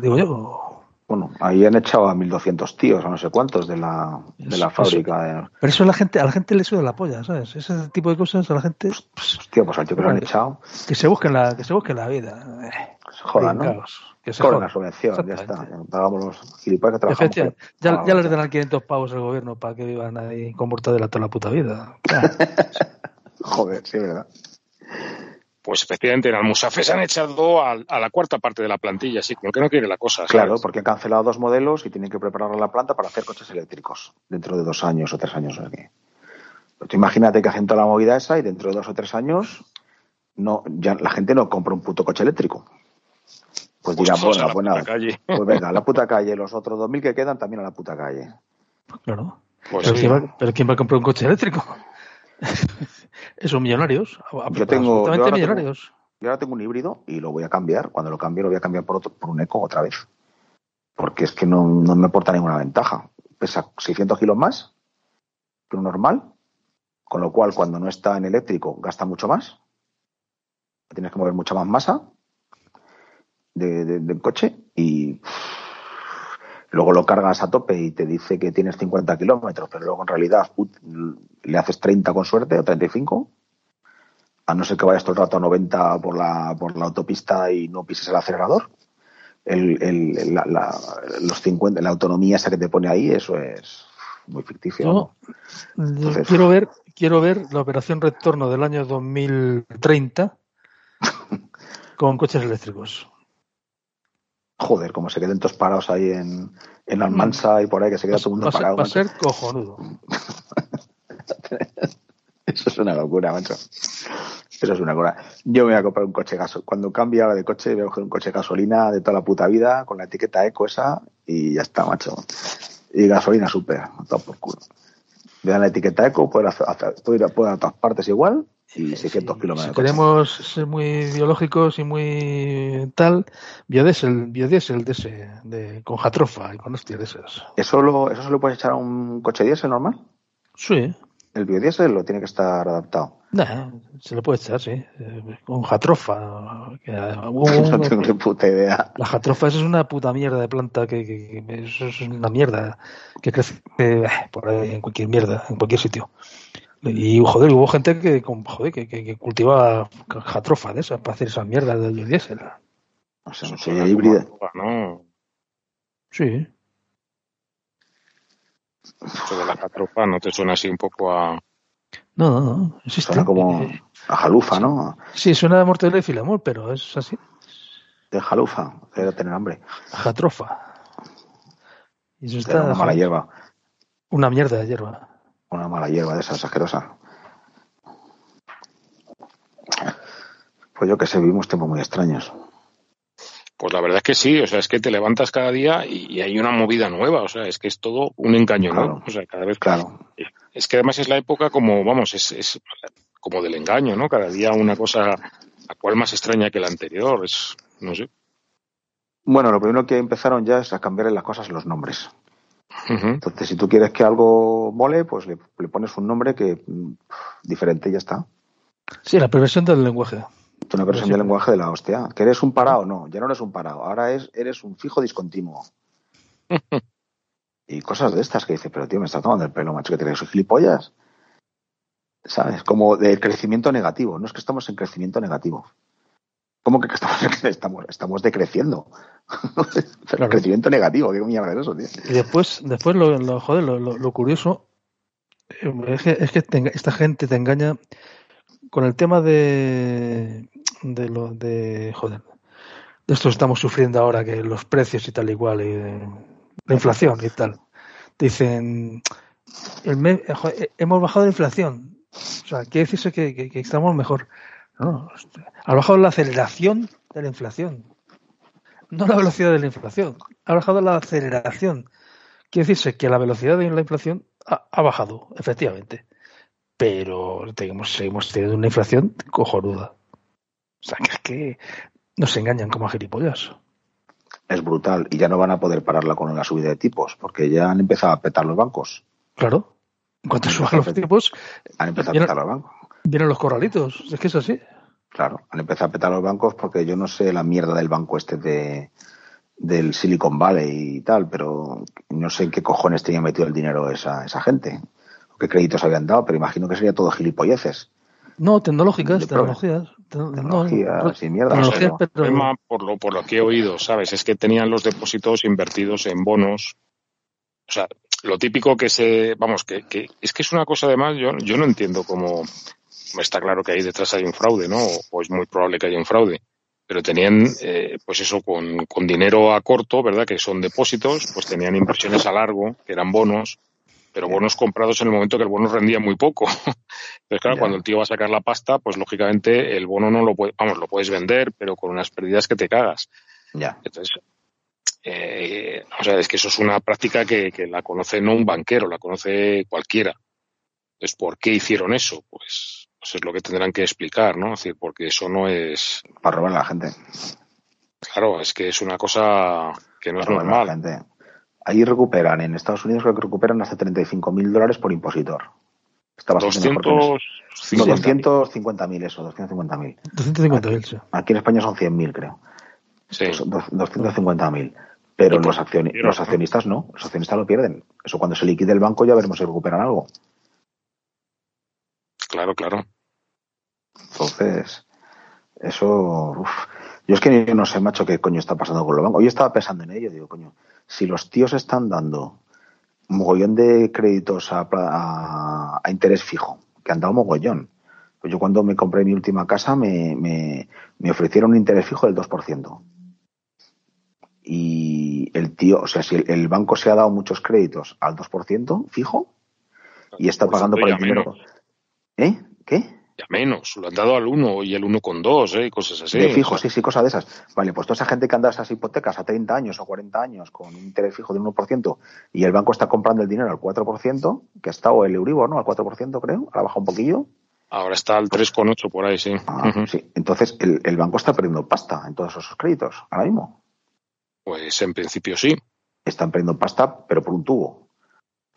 Digo yo. Bueno, ahí han echado a 1.200 tíos, a no sé cuántos, de la, de la Eso- fábrica. de- Pero eso a la gente, a la gente le suda la polla, ¿sabes? Ese tipo de cosas a la gente Hostia, pues al tío que lo han echado, que se busquen la, que se busquen la vida. Eh, se jodan, ¿no? que se jodan. la subvención, ya está. Pagamos los gilipollas que trabajamos. Efectivamente. Ya, ya les darán 500 pavos al gobierno para que vivan ahí con mortadela toda la puta vida. Joder, sí, verdad. Pues efectivamente en Almusafe se han echado a, a la cuarta parte de la plantilla, sí, como que no quiere la cosa. ¿sabes? Claro, porque han cancelado dos modelos y tienen que preparar la planta para hacer coches eléctricos dentro de dos años o tres años. o sea tú imagínate que hacen toda la movida esa y dentro de dos o tres años no, ya la gente no compra un puto coche eléctrico. Pues Pues bueno, la pues nada, puta calle. pues venga, a la puta calle, los otros 2.000 que quedan también a la puta calle. Claro. Pues pero, sí. ¿quién va, pero ¿quién va a comprar un coche eléctrico? Esos millonarios. Yo tengo- yo ahora tengo-. Yo ahora tengo un híbrido y lo voy a cambiar. Cuando lo cambie lo voy a cambiar por, otro, por un eco otra vez. Porque es que no, no me aporta ninguna ventaja. Pesa 600 kilos más que un normal. Con lo cual, cuando no está en eléctrico, gasta mucho más. Tienes que mover mucha más masa de- de- del coche y luego lo cargas a tope y te dice que tienes 50 kilómetros, pero luego en realidad le haces 30 con suerte o 35 a no ser que vayas todo el rato a 90 por la, por la autopista y no pises el acelerador. El, el- la, la- los 50, la autonomía esa que te pone ahí, eso es muy ficticio. Yo, ¿no? Entonces- quiero ver quiero ver la operación retorno del año 2030 con coches eléctricos. Joder, como se queden todos parados ahí en, en Almansa y por ahí, que se queda todo el mundo va a ser, parado. va a ser cojonudo. Eso es una locura, macho. Eso es una locura. Yo me voy a comprar un coche gaso. Cuando cambie ahora de coche, voy a coger un coche gasolina de toda la puta vida, con la etiqueta eco esa, y ya está, macho. Y gasolina super, todo por culo. Me dan la etiqueta eco, puedo, hacer, hacer- puedo ir a, puedo ir a todas partes igual, y 600 Si- kilómetros. Si queremos ser muy biológicos y muy tal, biodiesel, biodiesel de ese, de, con jatrofa y con hostias de esas. ¿Eso, lo, ¿Eso se lo puedes echar a un coche diésel normal? Sí, El biodiesel lo tiene que estar adaptado. nah, se le puede echar, sí, eh, con jatrofa. que, uh, hubo no tengo ni puta idea. La jatrofa esa es una puta mierda de planta que, que- que- eso es una mierda que crece eh, por ahí en cualquier mierda, en cualquier sitio. Y joder, hubo gente que, joder, que, que, que cultivaba jatrofa de esas para hacer esa mierda del biodiesel. No sé, no suena híbrida. ¿no? Sí. Eso de la catrofa no te suena así un poco a... No, no, no. Existe. Suena como Eh, a jalufa, ¿no? Sí, suena a mortadela y filamol, pero es así. De jalufa, debe tener hambre. Jatrofa. Y eso está una mala hierba. una mierda de hierba. Una mala hierba de esas asquerosas. Pues yo que sé, vivimos tiempos muy extraños. Pues la verdad es que sí, o sea, es que te levantas cada día y, hay una movida nueva, o sea, es que es todo un engaño, ¿no? O sea, cada vez... Claro. Es que además es la época como, vamos, es, es como del engaño, ¿no? Cada día una cosa, la cual más extraña que la anterior, es, no sé. Bueno, lo primero que empezaron ya es a cambiarle las cosas los nombres. Entonces, si tú quieres que algo mole, pues le, le pones un nombre que mm, diferente y ya está. Sí, la perversión del lenguaje. Es una versión del lenguaje de la hostia. ¿Que eres un parado? No, ya no eres un parado. Ahora es, eres un fijo discontinuo. y cosas de estas que dice, pero tío, me está tomando el pelo, macho, que tienes gilipollas. ¿Sabes? Como de crecimiento negativo. No es que estamos en crecimiento negativo. ¿Cómo que estamos, estamos, estamos decreciendo? Crecimiento negativo, ¿qué mierda es eso, tío? Y después, después lo, lo joder, lo, lo, curioso eh, es que, es que esta gente te engaña con el tema de, de lo de joder de esto estamos sufriendo ahora que los precios y tal igual y la inflación y tal dicen el eh, eh, hemos bajado la inflación o sea quiere decirse que, que, estamos mejor no, ha bajado la aceleración de la inflación no la velocidad de la inflación ha bajado la aceleración quiere decirse que la velocidad de la inflación ha bajado efectivamente pero tenemos, seguimos teniendo una inflación cojonuda. O sea, que es que nos engañan como a gilipollas. Es brutal. Y ya no van a poder pararla con la subida de tipos, porque ya han empezado a petar los bancos. Claro. En cuanto suban los tipos, han empezado a petar los bancos. Vienen los corralitos. Es que es así. Claro, han empezado a petar los bancos porque yo no sé la mierda del banco este de del Silicon Valley y tal, pero no sé en qué cojones tenía metido el dinero esa, esa gente qué créditos habían dado, pero imagino que sería todo gilipolleces. No, tecnológicas, tecnologías. Tecnologías y mierda. por, lo, por lo que he oído, ¿sabes? Es que tenían los depósitos invertidos en bonos. O sea, lo típico que se. Vamos, que, que es que es una cosa además, yo, yo no entiendo cómo. Está claro que ahí detrás hay un fraude, ¿no? O es muy probable que haya un fraude pero tenían, eh, pues eso, con, con, dinero a corto, ¿verdad? Que son depósitos, pues tenían inversiones a largo, que eran bonos, pero bonos comprados en el momento que el bono rendía muy poco. Entonces, claro, cuando el tío va a sacar la pasta, pues lógicamente el bono no lo puede, vamos, lo puedes vender, pero con unas pérdidas que te cagas. Ya. Entonces, eh, o sea, es que eso es una práctica que, que, la conoce no un banquero, la conoce cualquiera. Entonces, ¿por qué hicieron eso? Pues, pues es lo que tendrán que explicar, ¿no? Es decir, porque eso no es. Para robar a la gente. Claro, es que es una cosa que no es normal. la gente. Ahí recuperan, en Estados Unidos creo que recuperan hasta 35 mil dólares por impositor. Está bastante 250 mil, eso, 250 mil. 250 mil, sí. Aquí en España son 100 mil, creo. Sí. 250 mil. Pero los, los accionistas no, los accionistas lo pierden. Eso cuando se liquide el banco ya veremos si recuperan algo. Claro, claro. Entonces, eso. Yo es que no sé, macho, qué coño está pasando con los bancos. Hoy estaba pensando en ello, digo, coño, si los tíos están dando mogollón de créditos a, interés fijo, que han dado mogollón. Pues yo cuando me compré mi última casa me, me, ofrecieron un interés fijo del 2%. Y el tío, o sea, si el, banco se ha dado muchos créditos al 2% fijo y está pagando por el dinero. ¿Eh? ¿Qué? ya menos, lo han dado al 1 y el 1 con 2, ¿eh? cosas así. De fijo, sí, sí, cosas de esas. Vale, pues toda esa gente que anda esas hipotecas a 30 años o 40 años con un interés fijo del 1% y el banco está comprando el dinero al 4%, que ha estado el Euribor, ¿no? Al 4% creo, ha bajado un poquillo. Ahora está al 3,8 por ahí, sí. Ah, sí. Entonces el, el banco está perdiendo pasta en todos esos créditos, ahora mismo. Pues en principio sí. Están perdiendo pasta, pero por un tubo.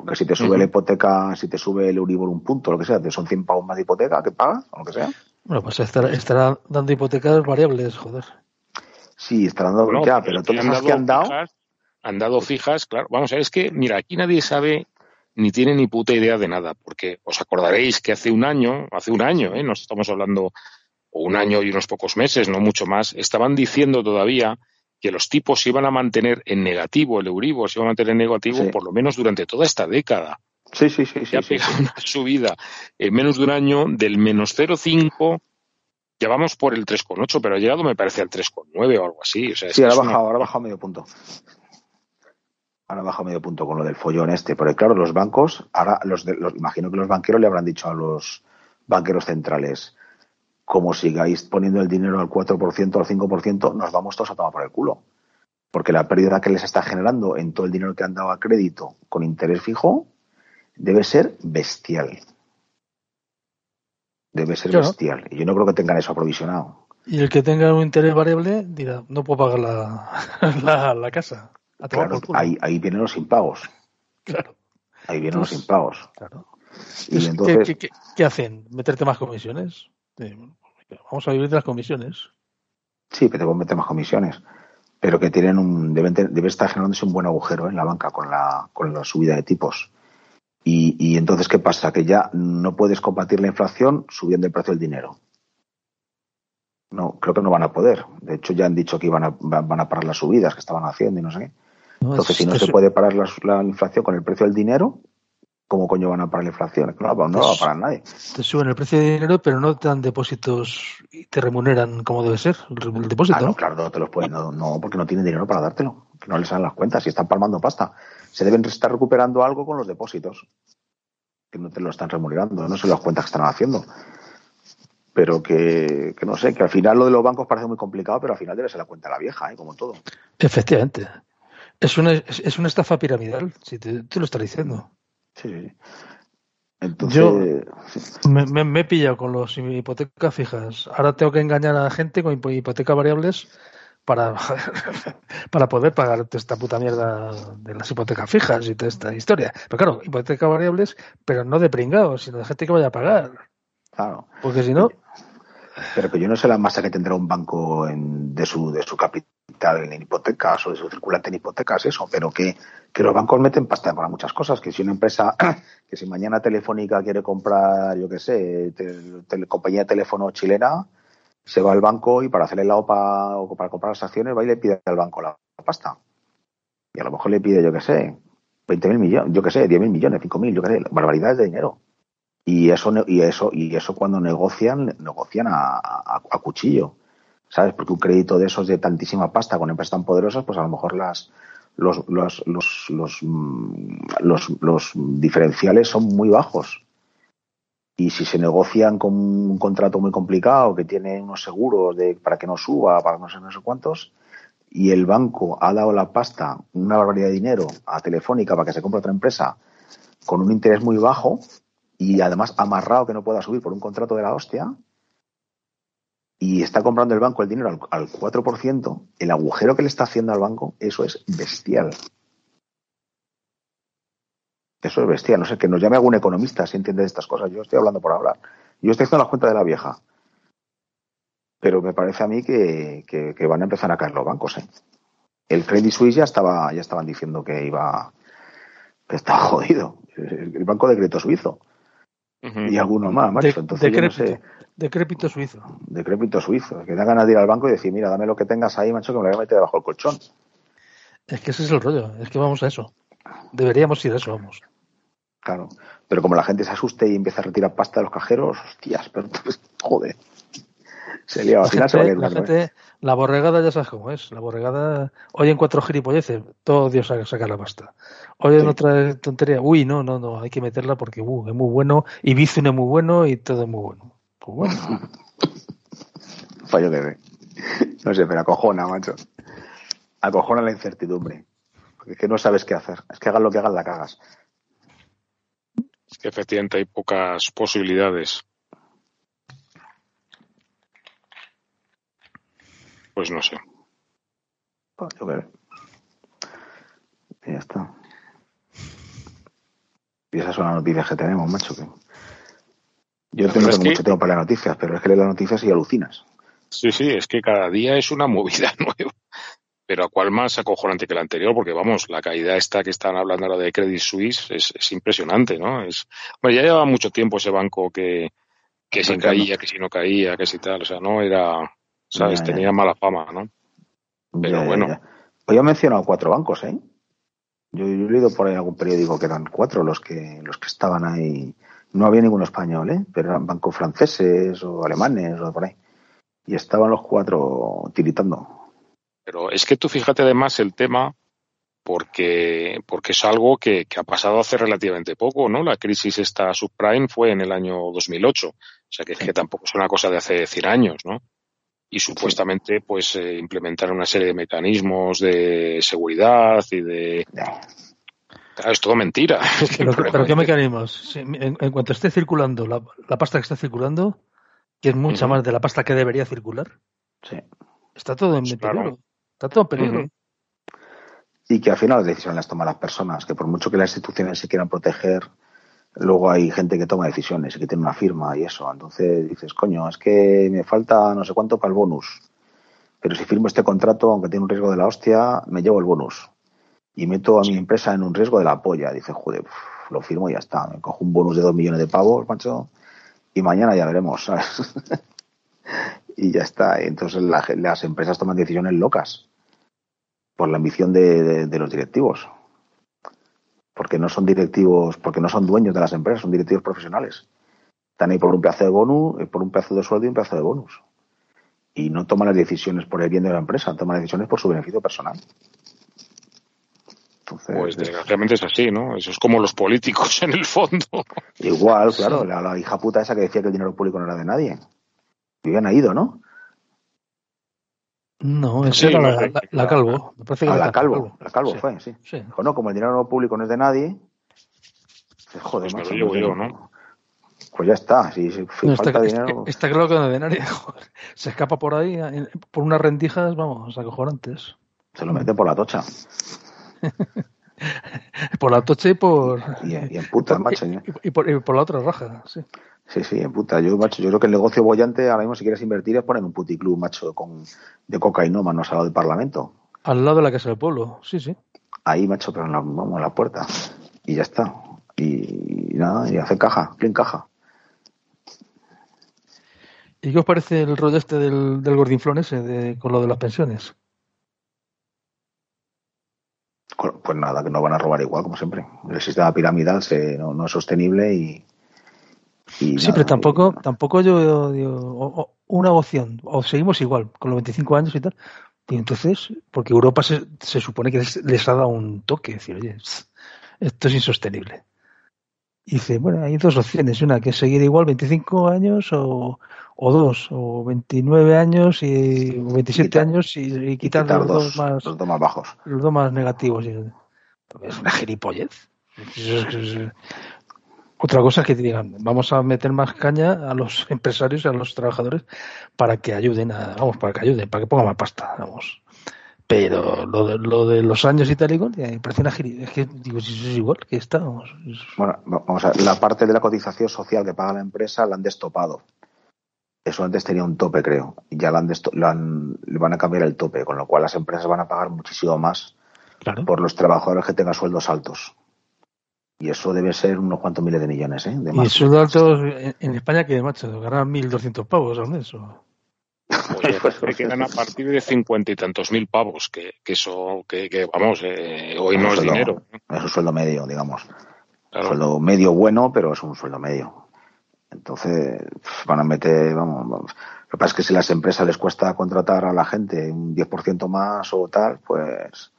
Porque si te sube la hipoteca, si te sube el Euribor un punto, lo que sea, te son 100 pavos más de hipoteca que pagas, o lo que sea. Bueno, pues estará, dando hipotecas variables, joder. Sí, estará dando, ya, pero, todas las que han dado. han dado fijas, claro. Vamos a ver, es que, mira, aquí nadie sabe ni tiene ni puta idea de nada, porque os acordaréis que hace un año, hace un año, ¿eh? nos estamos hablando, o un año y unos pocos meses, no mucho más, estaban diciendo todavía que los tipos se iban a mantener en negativo, el Euribor se iba a mantener en negativo por lo menos durante toda esta década. Sí, sí, sí. Ya sí, una subida en menos de un año del menos 0,5, ya vamos por el 3,8, pero ha llegado, me parece, al 3,9 o algo así. O sea, sí, ahora ha bajado, bajado medio punto. Ahora ha bajado medio punto con lo del follón este. Porque claro, los bancos, ahora los, los imagino que los banqueros le habrán dicho a los banqueros centrales, como sigáis poniendo el dinero al 4% o al 5%, nos vamos todos a tomar por el culo. Porque la pérdida que les está generando en todo el dinero que han dado a crédito con interés fijo debe ser bestial. Debe ser bestial. Y yo no creo que tengan eso aprovisionado. Y el que tenga un interés variable dirá, no puedo pagar la, la, casa. Claro, ahí, ahí vienen los impagos. Claro. Ahí vienen los impagos. Claro. Y entonces, ¿qué, hacen? ¿Meterte más comisiones? Vamos a vivir de las comisiones. Sí, que te meter más comisiones. Pero que tienen un. Deben, debe estar generándose un buen agujero en la banca con la, con la subida de tipos. Y, y entonces, ¿qué pasa? Que ya no puedes combatir la inflación subiendo el precio del dinero. No, creo que no van a poder. De hecho, ya han dicho que iban a, van a parar las subidas que estaban haciendo y no sé qué. Entonces, si no se puede parar la, la, inflación con el precio del dinero, ¿cómo coño van a parar la inflación? No, no, no va a parar nadie. Te suben el precio de dinero, pero no te dan depósitos y te remuneran como debe ser el, depósito. Ah, no, claro, no te los pueden, no, no, porque no tienen dinero para dártelo, que no les salen las cuentas y están palmando pasta. Se deben estar recuperando algo con los depósitos, que no te lo están remunerando, no sé las cuentas que están haciendo pero que, que, no sé, que al final lo de los bancos parece muy complicado, pero al final debe ser la cuenta la vieja, ¿eh? como todo. Efectivamente. Es una, es una estafa piramidal, si te, te lo estás diciendo. Sí. Entonces... Yo me, me, me, he pillado con los hipotecas fijas. Ahora tengo que engañar a la gente con hipotecas variables para, para poder pagar esta puta mierda de las hipotecas fijas y toda esta historia. Pero claro, hipotecas variables, pero no de pringados, sino de gente que vaya a pagar. Claro. Porque si no. Pero que yo no sé la masa que tendrá un banco en, de, su, de su capital en hipotecas o de su circulante en hipotecas, eso, pero que, que los bancos meten pasta para muchas cosas. Que si una empresa, que si mañana Telefónica quiere comprar, yo qué sé, compañía de teléfono chilena, se va al banco y para hacerle la OPA o para comprar las acciones va y le pide al banco la pasta. Y a lo mejor le pide, yo qué sé, 20.000 millones, yo qué sé, 10.000 millones, 5.000, yo qué sé, barbaridades de dinero. Y eso, y eso, y eso cuando negocian, negocian a, cuchillo. ¿Sabes? Porque un crédito de esos de tantísima pasta con empresas tan poderosas, pues a lo mejor las, los, los, los, los, los, los diferenciales son muy bajos. Y si se negocian con un contrato muy complicado que tiene unos seguros de, para que no suba, para no sé, no sé cuántos, y el banco ha dado la pasta, una barbaridad de dinero a Telefónica para que se compre otra empresa con un interés muy bajo, y además amarrado que no pueda subir por un contrato de la hostia, y está comprando el banco el dinero al, al 4%, el agujero que le está haciendo al banco, eso es bestial. Eso es bestial. No sé, que nos llame algún economista si entiende de estas cosas. Yo estoy hablando por hablar. Yo estoy haciendo las cuentas de la vieja. Pero me parece a mí que, van a empezar a caer los bancos. ¿eh? El Credit Suisse ya estaba, ya estaban diciendo que iba, que estaba jodido. El banco de crédito suizo. Uh -huh. Y alguno más, macho. Entonces, decrépito, yo no sé. decrépito suizo. Decrépito suizo. Que da ganas de ir al banco y decir, mira, dame lo que tengas ahí, macho, que me lo voy a meter debajo del colchón. Es que ese es el rollo. Es que vamos a eso. Deberíamos ir a eso, vamos. Claro. Pero como la gente se asuste y empieza a retirar pasta de los cajeros, hostias, pero joder. Se lía, al final gente, se va a la, gente, la borregada ya sabes cómo es. La borregada, hoy en cuatro gilipolleces, todo Dios saca, saca la pasta. Hoy en sí. otra tontería, uy, no, no, no, hay que meterla porque uh, es muy bueno, y Bizum es muy bueno y todo es muy bueno. Pues bueno. Fallo que ve. No sé, pero acojona, macho. Acojona la incertidumbre. Porque es que no sabes qué hacer. Es que hagas lo que hagas, la cagas. Es que efectivamente hay pocas posibilidades. Pues no sé. Pues yo creo. Y ya está. Y esas son las noticias que tenemos, macho. Que... Yo es que... mucho tiempo para las noticias, pero es que lees las noticias y alucinas. Sí, sí, es que cada día es una movida nueva. Pero a cuál más acojonante que la anterior, porque vamos, la caída esta que están hablando ahora de Credit Suisse es, es impresionante, ¿no? Es, bueno, ya lleva mucho tiempo ese banco que, que si caía, que si no caía, que si tal, o sea, no era, ¿sabes? Ya, ya. Tenía mala fama, ¿no? Pero ya, bueno. Hoy he mencionado cuatro bancos, ¿eh? Yo, yo, he leído por ahí algún periódico que eran cuatro los que, los que estaban ahí. No había ninguno español, ¿eh? Pero eran bancos franceses o alemanes o por ahí. Y estaban los cuatro tiritando. Pero es que tú fíjate además el tema porque, porque es algo que, que, ha pasado hace relativamente poco, ¿no? La crisis esta subprime fue en el año 2008, o sea que, que tampoco es una cosa de hace 100 años, ¿no? Y supuestamente, sí. pues, eh, implementaron una serie de mecanismos de seguridad y de... Claro, es todo mentira. Pero, pero ¿qué mecanismos? En, en, cuanto esté circulando la, la, pasta que está circulando, que es mucha uh -huh. más de la pasta que debería circular, sí. está todo en pues peligro. Claro. Está todo en peligro. Uh -huh. Y que al final las decisiones las toman las personas, que por mucho que las instituciones se quieran proteger, luego hay gente que toma decisiones y que tiene una firma y eso. Entonces dices, coño, es que me falta no sé cuánto para el bonus. Pero si firmo este contrato, aunque tiene un riesgo de la hostia, me llevo el bonus. Y meto a mi empresa en un riesgo de la polla. Dices, joder, lo firmo y ya está. Me cojo un bonus de dos millones de pavos, macho, y mañana ya veremos, ¿sabes? y ya está. Entonces las empresas toman decisiones locas por la ambición de, los directivos. Porque no son directivos, porque no son dueños de las empresas, son directivos profesionales. Están ahí por un pedazo de bonus, eh, por un pedazo de sueldo y un pedazo de bonus. Y no toman las decisiones por el bien de la empresa, toman las decisiones por su beneficio personal. pues desgraciadamente es así, ¿no? Eso es como los políticos en el fondo. Igual, claro, la, hija puta esa que decía que el dinero público no era de nadie. Y bien ha ido, ¿no? No, esa era la, Calvo. Me parece que ah, la, Calvo. La Calvo fue, sí. Dijo, no, como el dinero público no es de nadie, pues, joder, pues, yo, ¿no? Pues ya está, si, falta está, dinero... Está, claro que no es de nadie. Se escapa por ahí, por unas rendijas, vamos, acojonantes. Se lo mete por la tocha. por la tocha y por... Y, en puta, macho. ¿eh? Y, por, y por la otra raja, sí. Sí, sí, en puta. Yo, macho, yo creo que el negocio bollante, ahora mismo, si quieres invertir, es poner un puticlub, macho, con, de cocainómanos al lado del Parlamento. Al lado de la Casa del Pueblo, sí, sí. Ahí, macho, pero vamos a la puerta. Y ya está. Y, nada, y hacer caja, clean caja. ¿Y qué os parece el rollo este del, del gordinflón ese de, con lo de las pensiones? Pues nada, que no van a robar igual, como siempre. El sistema piramidal se, no es sostenible y, sí, pero tampoco, tampoco yo digo, una opción, o seguimos igual, con los 25 años y tal. Y entonces, porque Europa se, se supone que les, ha dado un toque, decir, oye, esto es insostenible. Y dice, bueno, hay dos opciones, una que es seguir igual 25 años o, o dos, o 29 años y 27 años y, quitar, los dos, más los dos más bajos. Los dos más negativos. Es una gilipollez. Otra cosa es que digan, vamos a meter más caña a los empresarios y a los trabajadores para que ayuden, a, vamos, para que ayuden, para que pongan más pasta, vamos. Pero lo de, lo de los años y tal y cual, me parece una Es que digo, si es igual que estamos. Bueno, vamos a ver, la parte de la cotización social que paga la empresa la han destopado. Eso antes tenía un tope, creo. Ya han, le van a cambiar el tope, con lo cual las empresas van a pagar muchísimo más por los trabajadores que tengan sueldos altos. Y eso debe ser unos cuantos miles de millones, ¿eh? De y sueldo alto en España que, macho, ganan 1.200 pavos al mes. ¿o? Oye, pues que quedan a partir de cincuenta y tantos mil pavos, que, que eso, que, que vamos, eh, hoy no es dinero. Es un sueldo medio, digamos. Un sueldo medio bueno, pero es un sueldo medio. Entonces, van a meter, vamos, vamos, Lo que pasa es que si a las empresas les cuesta contratar a la gente un 10% más o tal, pues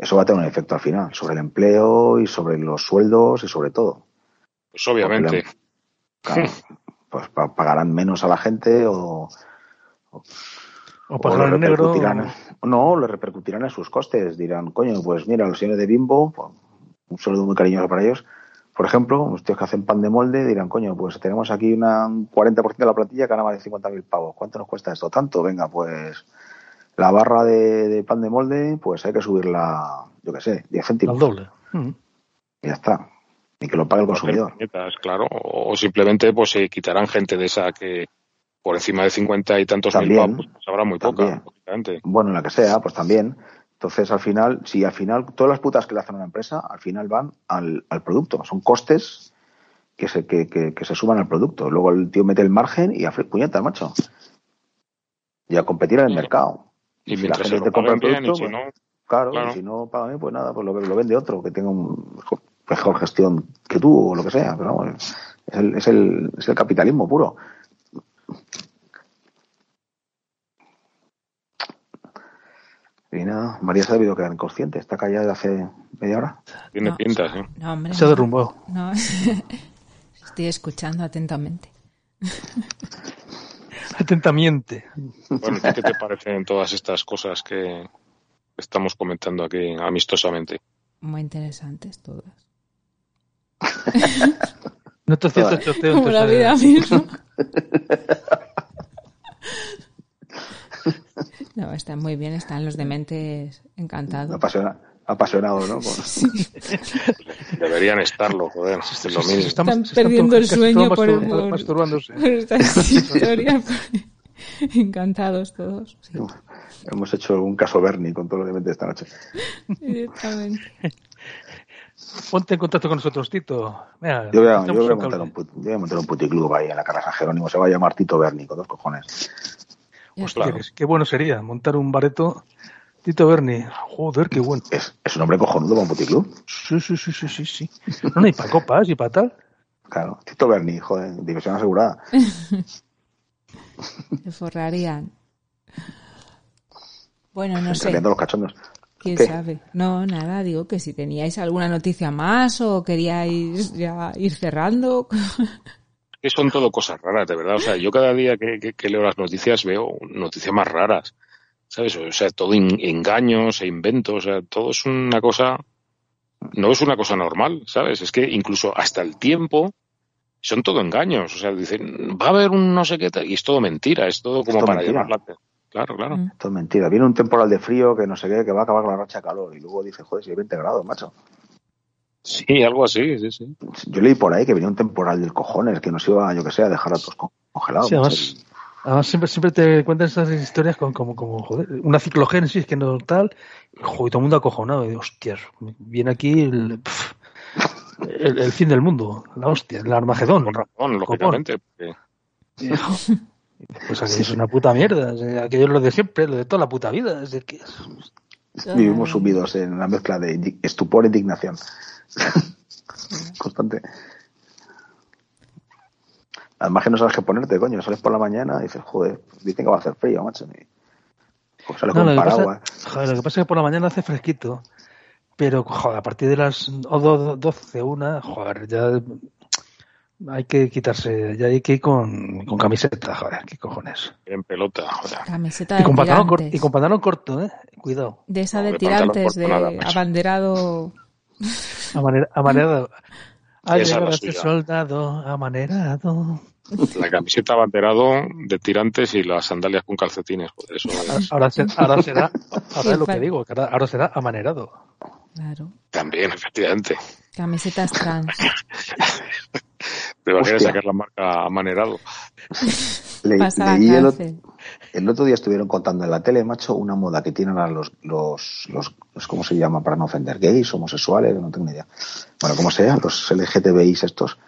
eso va a tener un efecto al final sobre el empleo y sobre los sueldos y sobre todo. Pues obviamente. pues pagarán menos a la gente o, o, pagarán negro. No, lo repercutirán en sus costes. Dirán, coño, pues mira, los señores de Bimbo, pues, un saludo muy cariñoso para ellos. Por ejemplo, los tíos que hacen pan de molde dirán, coño, pues tenemos aquí una, un 40% de la plantilla que gana más de 50.000 pavos. ¿Cuánto nos cuesta esto? Tanto, venga, pues la barra de, pan de molde, pues hay que subirla, yo qué sé, 10 céntimos. Al doble. Y ya está. Y que lo pague el consumidor. Claro, o simplemente pues se quitarán gente de esa que por encima de 50 y tantos mil pavos, pues habrá muy poca, Bueno, la que sea, pues también. Entonces, al final, si al final todas las putas que le hacen a una empresa, al final van al, producto. Son costes que se, que, que, se suman al producto. Luego el tío mete el margen y a puñeta, macho. Y a competir en el mercado. Y, si la gente te compra el producto, pues, claro, y si no paga bien, pues nada, pues lo, lo vende otro que tenga un mejor, gestión que tú o lo que sea. Pero es, el, es, el, es el capitalismo puro. Y nada, María se ha debido quedar inconsciente. Está callada desde hace media hora. Tiene pinta, ¿sí? No, hombre, se derrumbó. No, estoy escuchando atentamente. atentamente. Bueno, ¿qué te parecen todas estas cosas que estamos comentando aquí amistosamente? Muy interesantes todas. no te cierto choteo. Como la vida misma. No, están muy bien, están los dementes encantados. Apasionados, ¿no? Deberían deberían estarlo, joder. Es lo Se mismo. están- Están se están perdiendo el sueño por, mastur- por- masturbándose. por estas historias. Encantados todos. Sí, Hemos hecho un caso Bernie con todo lo de mente esta noche. directamente. Ponte en contacto con nosotros, Tito. Mira, Yo voy a, yo echamos voy a un montar un, put- yo voy a montar un puticlub ahí en la Casa San Jerónimo. Se va a llamar Tito Berni, con dos cojones. Pues claro. Qué, qué bueno sería montar un bareto. Tito Berni. Joder, qué bueno. Es, es un hombre cojonudo para un puticlub. Sí, sí, sí, sí, sí. sí. No, no, y para copas y para tal. Claro, Tito Berni, joder, diversión asegurada. Se forrarían. Bueno, no sé. Los cachondos. ¿Quién ¿Qué? sabe? No, nada, digo que si teníais alguna noticia más o queríais ya ir cerrando. que son todo cosas raras, de verdad. O sea, yo cada día que, que- que leo las noticias veo noticias más raras, ¿sabes? O sea, todo in- engaños e inventos, o sea, todo es una cosa, no es una cosa normal, ¿sabes? Es que incluso hasta el tiempo son todo engaños. O sea, dicen, va a haber un no sé qué tal, y es todo mentira, es todo como todo para mentira. la atención. Claro, claro. Mm. Esto es mentira. Viene un temporal de frío que no sé qué, que va a acabar con la racha de calor. Y luego dice, joder, si hay 20 grados, macho. Sí, algo así, sí, sí. Yo leí por ahí que venía un temporal del cojones que nos iba, yo que sé, a dejar a todos con- congelados. Sí, además, además siempre, siempre te cuentan estas historias con como, como joder, una ciclogénesis que no tal, y, joder, todo el mundo acojonado. Y hostias, viene aquí el, el, el fin del mundo, la hostia, el Armagedón. Con razón, lógicamente. porque- Pues aquí es una puta mierda. Aquello es lo de siempre, lo de toda la puta vida. Es de que, Vivimos sumidos en una mezcla de estupor e indignación. Constante. Además que no sabes qué ponerte, coño. Sales por la mañana y dices, joder, dicen que va a hacer frío, macho. Y, pues sales No, con lo, que paraguas. pasa, joder, lo que pasa es que por la mañana hace fresquito, pero joder, a partir de las o do- 12, una, joder, ya hay que quitarse, ya hay que ir con, con camiseta, joder, qué cojones. En pelota, joder. Camiseta Y de con, pantalón cor- tirantes. y con pantalón corto, eh, cuidado, De esa No, de de pantalón tirantes, corto de abanderado. Amanerado. Ha llegado este soldado amanerado. La camiseta abanderado de tirantes y las sandalias con calcetines, joder, eso Ahora, se- ahora será, ahora es lo que digo, que ahora, ahora será amanerado. Claro. también, efectivamente. Camisetas trans. Pero quieres Hostia. sacar la marca amanerado. Le- leí el otro día estuvieron contando en la tele, macho, una moda que tienen ahora los, los, los, los- ¿cómo se llama? Para no ofender, gays, homosexuales, no tengo ni idea. Bueno, como sea, los LGTBIs estos,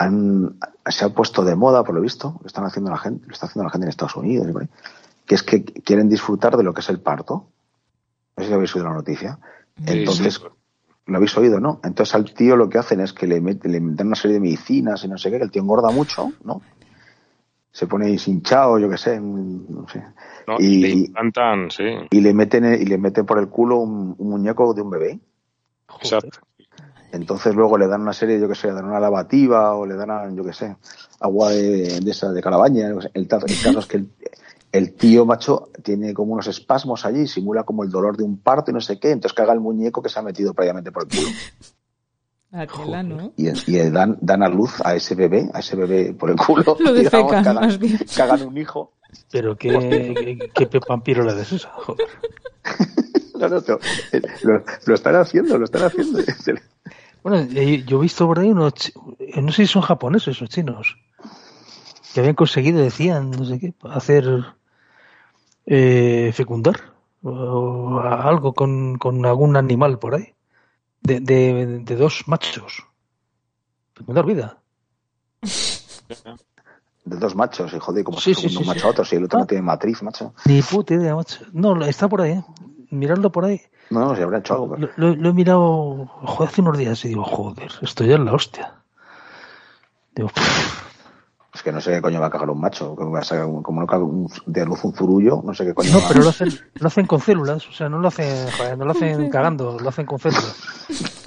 han, se ha puesto de moda, por lo visto, lo están haciendo la gente, lo está haciendo la gente en Estados Unidos, ahí, que es que quieren disfrutar de lo que es el parto. No sé si habéis oído la noticia. Entonces, Sí, sí. lo habéis oído, ¿no? Entonces al tío lo que hacen es que le, meten, le dan una serie de medicinas y no sé qué, que el tío engorda mucho, ¿no? Se pone hinchado, yo qué sé, no sé. ¿no? y- le implantan, sí, Y le meten y le meten por el culo un, un muñeco de un bebé. Exacto. Entonces luego le dan una serie, yo qué sé, le dan una lavativa o le dan, yo qué sé, agua de, de esa de calabaña. El, caso es que el, el tío macho tiene como unos espasmos allí, simula como el dolor de un parto y no sé qué, entonces caga el muñeco que se ha metido previamente por el culo. La tela, ¿no? y, y dan, dan a luz a ese bebé, a ese bebé por el culo. Lo digamos, cagan, más bien. cagan un hijo. Pero qué, qué, qué vampiro le des esa, joder. No, no, no, lo, lo están haciendo, lo están haciendo. Bueno, yo he visto por ahí unos, eh, no sé si son japoneses o chinos, que habían conseguido, decían, no sé qué, hacer eh, fecundar o algo con, con algún animal por ahí, de, de, de dos machos. Fecundar vida. De dos machos, y joder, como Sí, se sí, un macho a otro, si el otro Ah. no tiene matriz, macho. Ni puta idea, macho. No, está por ahí, ¿eh? Miradlo por ahí. No, no, se habrá hecho algo. pero- Lo, lo- lo he mirado, joder, hace unos días y digo, joder, esto ya es la hostia. Digo, pff, Es que no sé qué coño va a cagar un macho. que va a sacar un- como no caga un- de luz un zurullo, no sé qué coño No, va- pero lo hacen, lo hacen con células, o sea, no lo hacen, joder, no lo hacen cagando, lo hacen con células.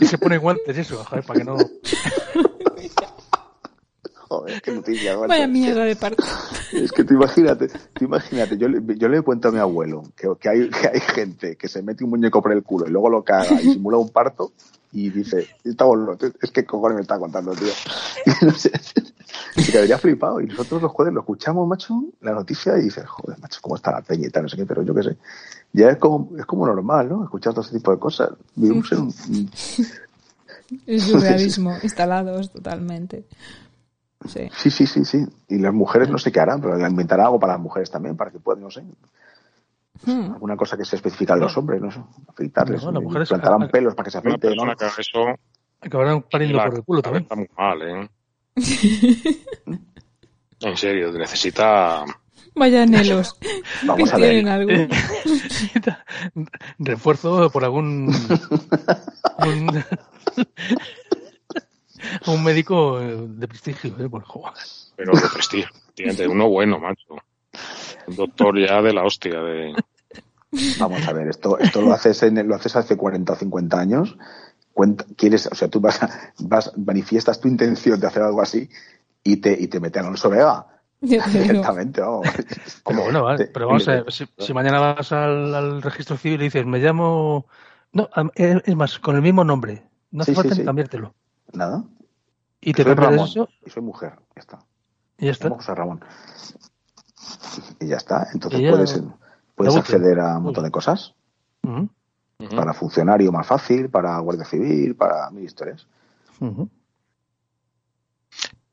Y se ponen guantes y eso, joder, para que no. Joder, qué noticia. Vaya mierda de parto. Es que tú imagínate, tú imagínate, yo, le- yo le cuento a mi abuelo que, que, hay, que hay gente que se mete un muñeco por el culo y luego lo caga y simula un parto y dice, es que cojones me está contando, tío. No sé, y que habría flipado. Y nosotros los jueves lo escuchamos, macho, la noticia y dices, joder, macho, cómo está la peña y tal, no sé qué, pero yo qué sé. Ya es como, es como normal, ¿no? Escuchar todo ese tipo de cosas. Vivimos en un... El surrealismo, instalados totalmente. Sí. sí, sí, sí, sí. Y las mujeres no sé qué harán, pero inventarán algo para las mujeres también, para que puedan, no sé, Hmm. alguna cosa que se especifica de los hombres, no sé, afeitarles. No, las mujeres- plantarán pelos para que se Una afeiten, ¿no? persona que eso Acabarán pariendo la por el culo también. está muy mal, ¿eh? En serio, necesita Vaya anhelos. Vamos a ver. tienen algún- Refuerzo por algún un, un médico de prestigio, ¿eh? Por joder. pero de prestigio. Tiene uno bueno, macho. Un doctor ya de la hostia. De... Vamos a ver, esto, esto lo haces en, lo haces hace 40 o 50 años. Cuenta, quieres, o sea, tú vas, a- vas, manifiestas tu intención de hacer algo así y te, y te meten. Ya te digo. Directamente, vamos. Pero bueno, vale, pero vamos a ver, si, si mañana vas al, al registro civil y dices, me llamo... No, es más, con el mismo nombre. No hace Sí, falta ni sí. cambiártelo. Nada. Y te soy Ramón eso y soy mujer. Ya está. y ya está. José Ramón. Y ya está. Entonces ya- puedes, puedes acceder a un montón de cosas. Para funcionario más fácil, para guardia civil, para mil historias.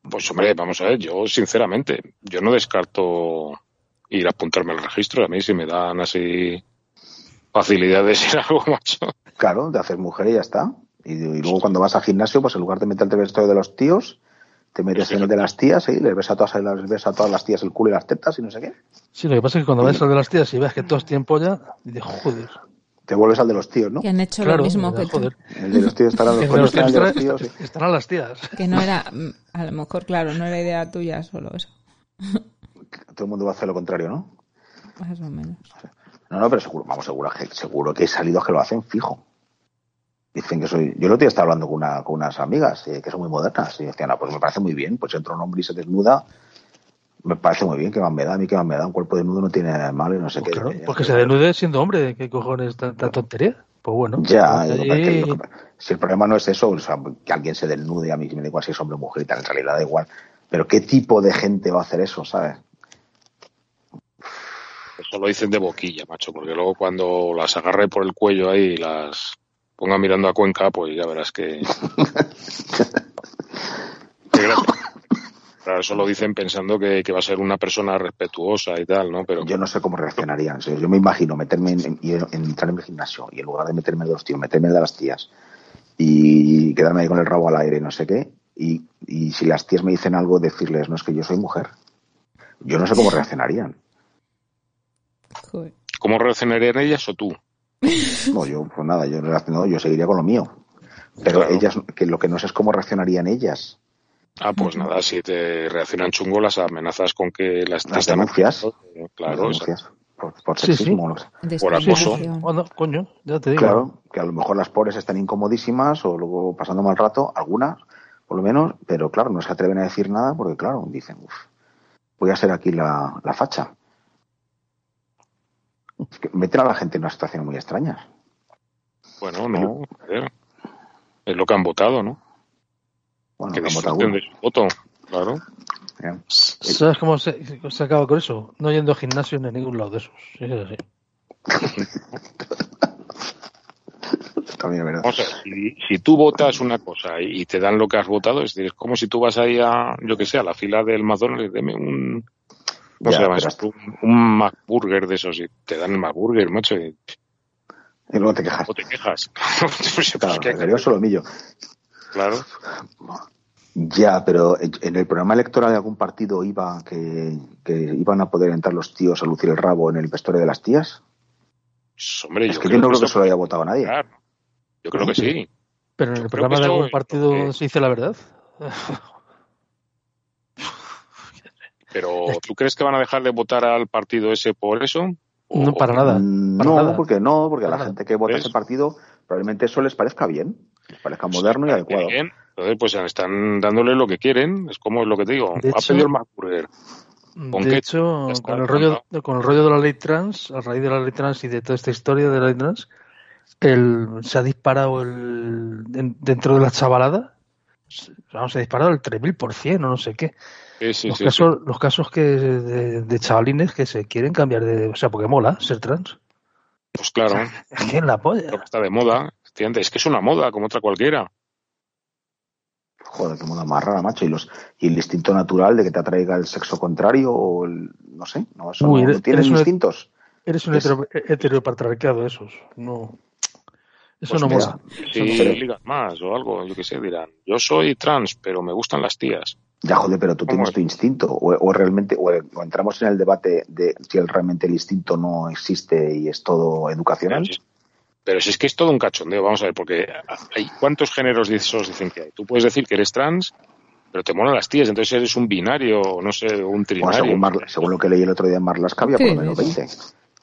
Pues hombre, vamos a ver, yo sinceramente, yo no descarto ir a apuntarme al registro. A mí si me dan así facilidades a algo, macho. Claro, de hacer mujer y ya está. Y, y luego cuando vas al gimnasio, pues en lugar de meterte el vestuario de los tíos, te metes en el de las tías y les ves a todas, les ves a todas las tías el culo y las tetas y no sé qué. Sí, lo que pasa es que cuando ves al de las tías y ves que todos tienen polla, dices, joder. Te vuelves al de los tíos, ¿no? Que han hecho Claro, lo mismo que tú. El de los tíos estarán los los el de los tíos tíos. estarán- estarán las tías. Que no era, a lo mejor, claro, no era idea tuya solo eso. Todo el mundo va a hacer lo contrario, ¿no? Más o menos. No, no, pero seguro, vamos, seguro seguro que hay salidos que lo hacen fijo. Dicen que soy. Yo el otro día estaba hablando con, una, con unas amigas eh, que son muy modernas y decían, ah, pues me parece muy bien, pues entra un hombre y se desnuda. Me parece muy bien, que más me da, a mí que más me da, un cuerpo desnudo no tiene nada de malo y no sé Pues qué. claro, Ya, porque se denude siendo hombre, ¿qué cojones tanta tontería? Pues bueno. Ya, pues lo que que que- si el problema no es eso, o sea, que alguien se desnude, a mí me da igual si es hombre o mujer y tal, en realidad da igual. Pero ¿qué tipo de gente va a hacer eso, sabes? Eso lo dicen de boquilla, macho, porque luego cuando las agarre por el cuello ahí y las ponga mirando a Cuenca, pues ya verás que... Claro, eso lo dicen pensando que, que va a ser una persona respetuosa y tal, ¿no? Pero Yo no sé cómo reaccionarían. O sea, yo me imagino meterme en, en- y en- entrar en el gimnasio y en lugar de meterme de los tíos, meterme de las tías y quedarme ahí con el rabo al aire, no sé qué. Y, y si las tías me dicen algo, decirles, no es que yo soy mujer. Yo no sé cómo reaccionarían. Joder. ¿cómo reaccionarían ellas o tú? No, yo, pues nada, yo, no, yo seguiría con lo mío. Pero Claro. ellas, que lo que no sé es cómo reaccionarían ellas. Ah, pues nada, si te reaccionan chungo, las amenazas con que las denuncias. Claro, Las denuncias por, por Sí, sí. sexismo. Por acoso. Coño, ya te digo. Claro, que a lo mejor las pobres están incomodísimas o luego pasando mal rato, algunas, por lo menos, pero claro, no se atreven a decir nada porque, claro, dicen, uff, voy a ser aquí la, la facha. Es que meten a la gente en una situación muy extraña. Bueno, no, a ver. Es lo que han votado, ¿no? Bueno, que han votado su voto, claro. ¿eh? ¿Sabes cómo se, se acaba con eso? No yendo a gimnasio ni a ningún lado de esos. Sí, es así. También es verdad. Vamos a ver, si, si tú votas una cosa y, y te dan lo que has votado, es decir, es como si tú vas ahí a, yo que sé, a la fila del McDonald's, deme un, ¿cómo Ya, se llama pero esto? Un, un McBurger de esos, y te dan el McBurger, macho, y Y luego te quejas. o te quejas. Pues, Claro, pues, sería un solomillo. claro. Ya, pero en el programa electoral de algún partido iba que, que iban a poder entrar los tíos a lucir el rabo en el vestuario de las tías. Pues, hombre, Es yo que yo no creo que eso lo haya votado nadie. Claro. Yo creo que sí. Pero en Yo el programa que de algún partido que- se dice la verdad. Pero ¿tú crees que van a dejar de votar al partido ese por eso? ¿O- No, para nada. Para no, nada. porque no, porque a la gente que vota ¿Ves? ese partido probablemente eso les parezca bien, les parezca moderno y adecuado. bien. Entonces, pues están dándole lo que quieren. Es como es lo que te digo. De ha hecho- pedido el McBurger. ¿Con De qué? hecho, con el, rollo, con el rollo de la ley trans, a raíz de la ley trans y de toda esta historia de la ley trans, el, se ha disparado el, en- dentro de la chavalada, se- vamos, se ha disparado el 3000% o no sé qué. Los, casos, los casos que de, chavalines que se quieren cambiar de. O sea, porque mola ser trans. Pues claro. ¿Quién la apoya? Está de moda. Es que es una moda como otra cualquiera. Joder, qué moda más rara, macho. Y, los, y el instinto natural de que te atraiga el sexo contrario o el. No sé, no, eso no, tienes instintos. Eres un heteropatriarcado, esos. No. Eso pues no mola. Si ligas más o algo, yo qué sé, dirán. Yo soy trans, pero me gustan las tías. Ya, joder, pero tú tienes tu instinto. O, realmente, o, entramos en el debate de si realmente el instinto no existe y es todo educacional. Pero si, es que es todo un cachondeo, vamos a ver, porque hay ¿cuántos géneros de esos dicen que hay? Tú puedes decir que eres trans, pero te molan las tías, entonces eres un binario, no sé, un trinario. según, lo que leí el otro día en Marlaska, había por lo menos 20.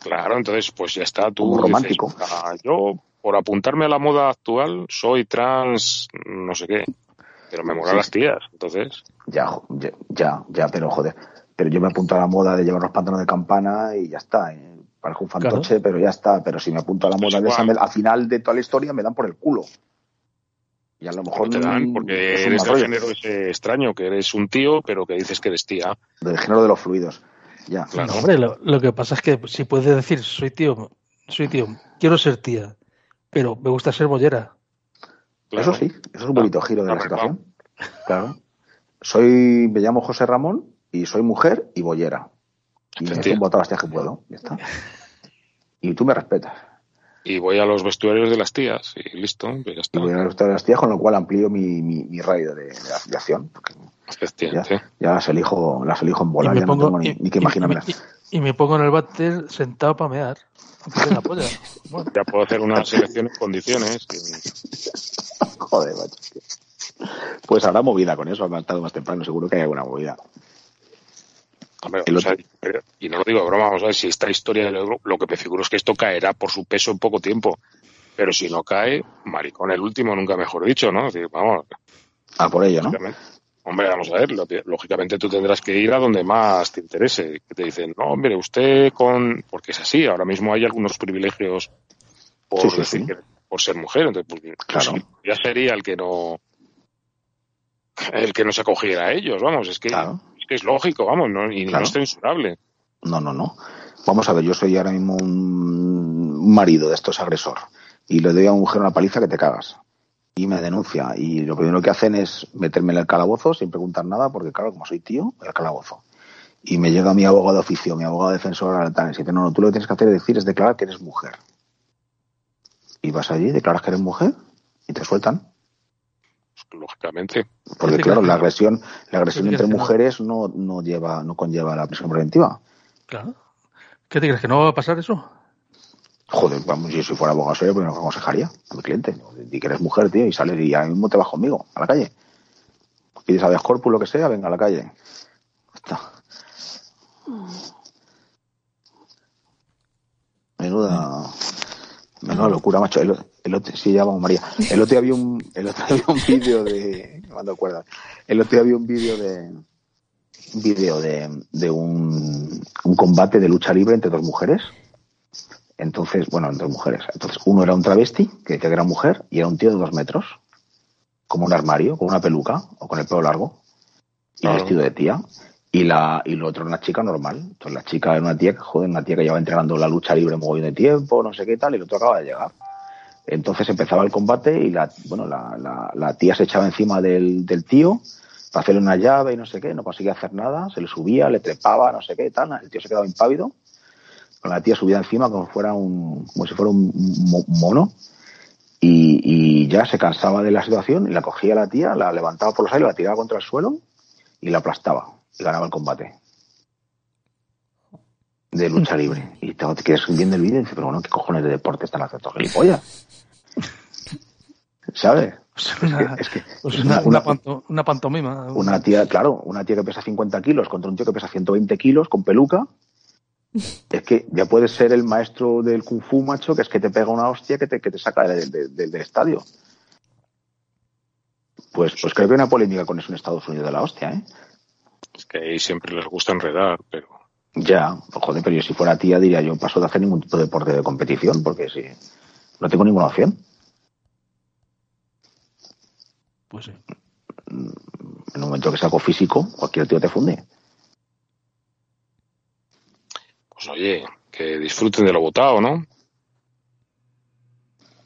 Claro, entonces pues ya está, tú. romántico. Ah, yo, por apuntarme a la moda actual, soy trans, no sé qué pero me molan las tías, entonces. Ya, ya, ya, pero joder. Pero yo me apunto a la moda de llevar los pantalones de campana y ya está. ¿eh? Parezco un fantoche, pero ya está. Pero si me apunto a la pues moda de esa, al final de toda la historia me dan por el culo. Y a lo mejor no te dan porque eres del género ese extraño, que eres un tío, pero que dices que eres tía. Del género de los fluidos. Ya. Claro. hombre, lo, que pasa es que si puedes decir, soy tío, soy tío, quiero ser tía, pero me gusta ser Eso sí, eso es un bonito giro de la situación. Claro. Soy, me llamo José Ramón y soy mujer y bollera. Y me tumbo todas las tías que puedo. Ya está. Y tú me respetas. Y voy a los vestuarios de las tías y listo. Pues ya está. Y voy a los vestuarios de las tías, con lo cual amplío mi, mi, radio de, de acción. Ya, ya, las elijo, las elijo en volar, ya no tengo ni, que imaginarme. Y, me pongo en el váter sentado para mear. Ya puedo hacer una selección en condiciones. Joder, macho. Pues habrá movida con eso, al tarde más temprano, seguro que hay alguna movida. y no lo digo de broma, vamos a ver, si esta historia lo, lo que me figuro es que esto caerá por su peso en poco tiempo. Pero si no cae, maricón el último, nunca mejor dicho, ¿no? vamos. A por ello, ¿no? Hombre, vamos a ver, lógicamente tú tendrás que ir a donde más te interese. Que te dicen, no, hombre, usted con. Porque es así, ahora mismo hay algunos privilegios por, por ser mujer. Entonces, pues, claro. ya sería el que no. El que no se acogiera a ellos, vamos, es que, es, que es lógico, vamos, ¿no? y no es censurable. No, no, no. Vamos a ver, yo soy ahora mismo un marido de estos agresor y le doy a una mujer una paliza que te cagas y me denuncia. Y lo primero que hacen es meterme en el calabozo sin preguntar nada, porque claro, como soy tío, al calabozo. Y me llega mi abogado de oficio, mi abogado defensor al y dice, no, no, tú lo que tienes que hacer es decir, es declarar que eres mujer. Y vas allí, declaras que eres mujer y te sueltan. Lógicamente. Porque claro, la agresión, la agresión entre mujeres no, no lleva, no conlleva la prisión preventiva. Claro. ¿Qué te crees? ¿Que no va a pasar eso? Joder, vamos, si fuera abogado serio, pues me aconsejaría a mi cliente. Di que eres mujer, tío, y sales y ahora mismo te vas conmigo, a la calle. Pides a Corpus, lo que sea, venga a la calle. Está. Menuda, menuda locura, macho. El, el otro, sí, ya vamos, María. El otro día había un, el otro había un vídeo de, me acuerdas. El otro día había un vídeo de, un vídeo de, de un, un combate de lucha libre entre dos mujeres entonces, bueno, entre mujeres. Entonces, uno era un travesti, que decía que era mujer, y era un tío de dos metros, como un armario, con una peluca o con el pelo largo, y vestido de tía. Y la y lo otro era una chica normal. Entonces, la chica era una tía que, joder, una tía que llevaba entrenando la lucha libre un mogollón de tiempo, no sé qué tal, y el otro acaba de llegar. Entonces empezaba el combate y la, bueno, la, la, la tía se echaba encima del, del tío para hacerle una llave y no sé qué, no conseguía hacer nada, se le subía, le trepaba, no sé qué, tal, el tío se quedaba impávido con la tía subida encima como fuera un, como si fuera un mono. Y, ya se cansaba de la situación y la cogía la tía, la levantaba por los aires, la tiraba contra el suelo y la aplastaba y ganaba el combate de lucha libre. Y te, te quedas viendo el vídeo y dices, pero bueno, ¿qué cojones de deporte están haciendo gilipollas? ¿Sabes? Es que, pues una, una, pantomima. Una tía, claro, una tía que pesa 50 kilos contra un tío que pesa 120 kilos con peluca es que ya puedes ser el maestro del kung fu, macho, que es que te pega una hostia que te, que te saca del, estadio. Pues, pues creo que hay una polémica con eso en Estados Unidos de la hostia, ¿eh? Es que ahí siempre les gusta enredar, pero... Ya, pues joder, pero yo si fuera tía diría yo paso de hacer ningún tipo de deporte de competición, porque si no tengo ninguna opción. Pues sí. En un momento que es algo físico, cualquier tío te funde. Pues oye, que disfruten de lo votado, ¿no?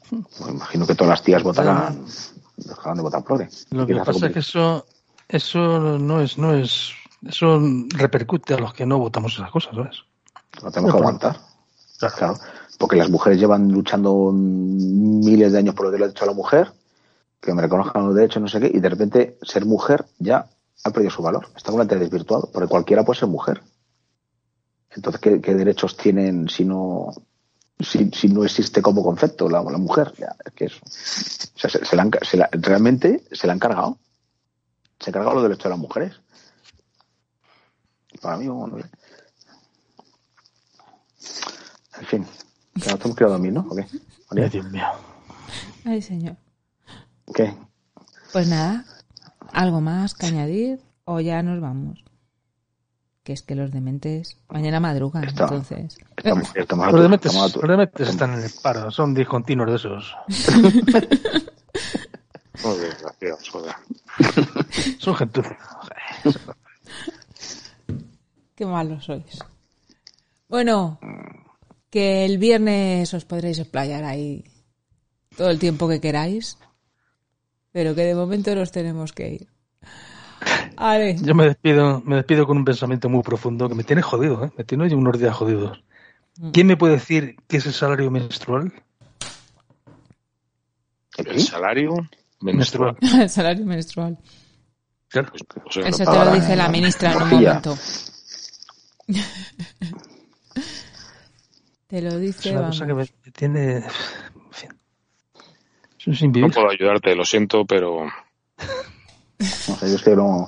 Pues imagino que todas las tías votarán, dejarán de votar progre. Lo que a pasa es que eso, eso no es, no es, eso repercute a los que no votamos esas cosas, ¿sabes? Lo tenemos que aguantar. Claro, porque las mujeres llevan luchando miles de años por los derechos de la mujer, que me reconozcan los derechos, no sé qué, y de repente ser mujer ya ha perdido su valor. Está completamente desvirtuado, porque cualquiera puede ser mujer. Entonces, ¿qué, qué derechos tienen si no, si, si no existe como concepto la, la mujer? Ya, es que eso. O sea, se, se la han ca- se la- realmente se la han cargado. Se han cargado los derechos de las mujeres. Para mí, bueno, no sé. En fin, que nos tenemos que ir a dormir, ¿no? ¿O qué? María, Ay, Dios mío. Ay, señor. ¿Qué? Pues nada, ¿algo más que añadir o ya nos vamos? Que es que los dementes mañana madrugan, Está. entonces. Estamos, estamos a Los dementes, estamos los dementes están en el paro, son discontinuos de esos. Muy desgraciados, joder. Son gente. Qué malos sois. Bueno, que el viernes os podréis explayar ahí todo el tiempo que queráis, pero que de momento nos tenemos que ir. Yo me despido, me despido con un pensamiento muy profundo que me tiene jodido, ¿eh? Me tiene hoy unos días jodidos. ¿Quién me puede decir qué es el salario menstrual? El salario menstrual. El salario menstrual. Claro. Pues, o sea, Eso no- te lo dice la ministra en un momento. Te lo Es dice, una vamos. cosa que me tiene. En fin. Es un no puedo ayudarte, lo siento, pero No sé, yo es que no,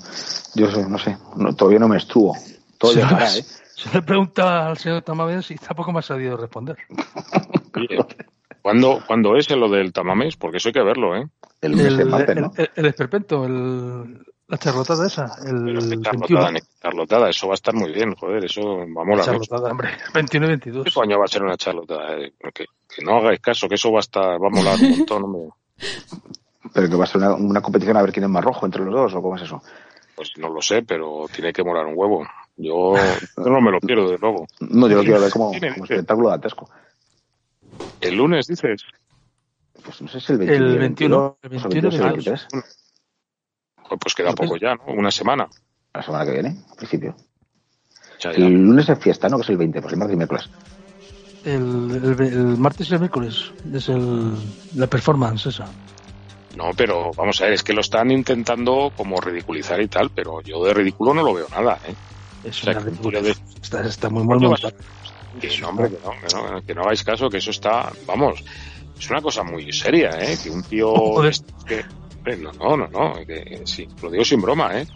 yo sé, no sé, no, todavía no me estuvo. Todo Se llegará, lo- ¿eh? Se le pregunta al señor Tamames y tampoco me ha sabido responder. oye, ¿cuándo, ¿cuándo es lo del tamames? Porque eso hay que verlo, ¿eh? El El, de ¿no? el- el esperpento, el- la charlotada esa, el Pero qué 21. charlotada, charlotada, eso va a estar muy bien, joder, eso va a molar mucho. Charlotada, hombre, 21 y 22. ¿Qué coño va a ser una charlotada? Eh, Que, que no hagáis caso, que eso va a estar, va a molar un montón, hombre. Pero que va a ser una, una competición a ver quién es más rojo entre los dos, o cómo es eso. Pues no lo sé, pero tiene que molar un huevo. Yo, yo no me lo pierdo, de luego. No, yo lo quiero ver como, como espectáculo dantesco. El lunes, dices. Pues no sé si el 21, El el 21, 22, el o 22, el 22. 23, Pues pues queda poco ya, ¿no? Una semana. la semana que viene, al principio. Ya, ya. El lunes es fiesta, ¿no? Que es el 20, pues el martes y miércoles. El, el- el martes y el miércoles es el, la performance esa. No, pero vamos a ver, es que lo están intentando como ridiculizar y tal, pero yo de ridículo no lo veo nada, ¿eh? Es O sea, una de- Está, está muy mal ¿Cuándo montado. Que no, hombre, que no, que no, que no hagáis caso, que eso está, vamos, es una cosa muy seria, ¿eh? Que un tío... Joder. que- hombre, no, no, no, no, que sí, lo digo sin broma, ¿eh?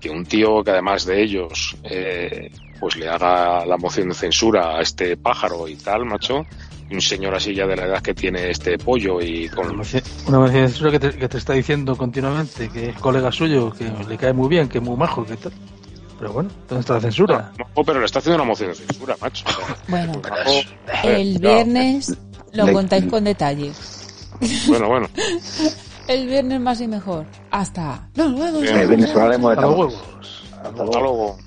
Que un tío que además de ellos, eh, pues le haga la moción de censura a este pájaro y tal, macho, un señor así ya de la edad que tiene este pollo y Una con... una moción de censura que te, que te está diciendo continuamente que es colega suyo, que le cae muy bien, que es muy majo, que tal. Pero bueno, ¿dónde está la censura? No, pero le está haciendo una moción de censura, macho. Bueno, el viernes lo Le- contáis con detalle. Bueno, bueno. El viernes más y mejor. Hasta. Huevos. Hasta Hasta luego. luego.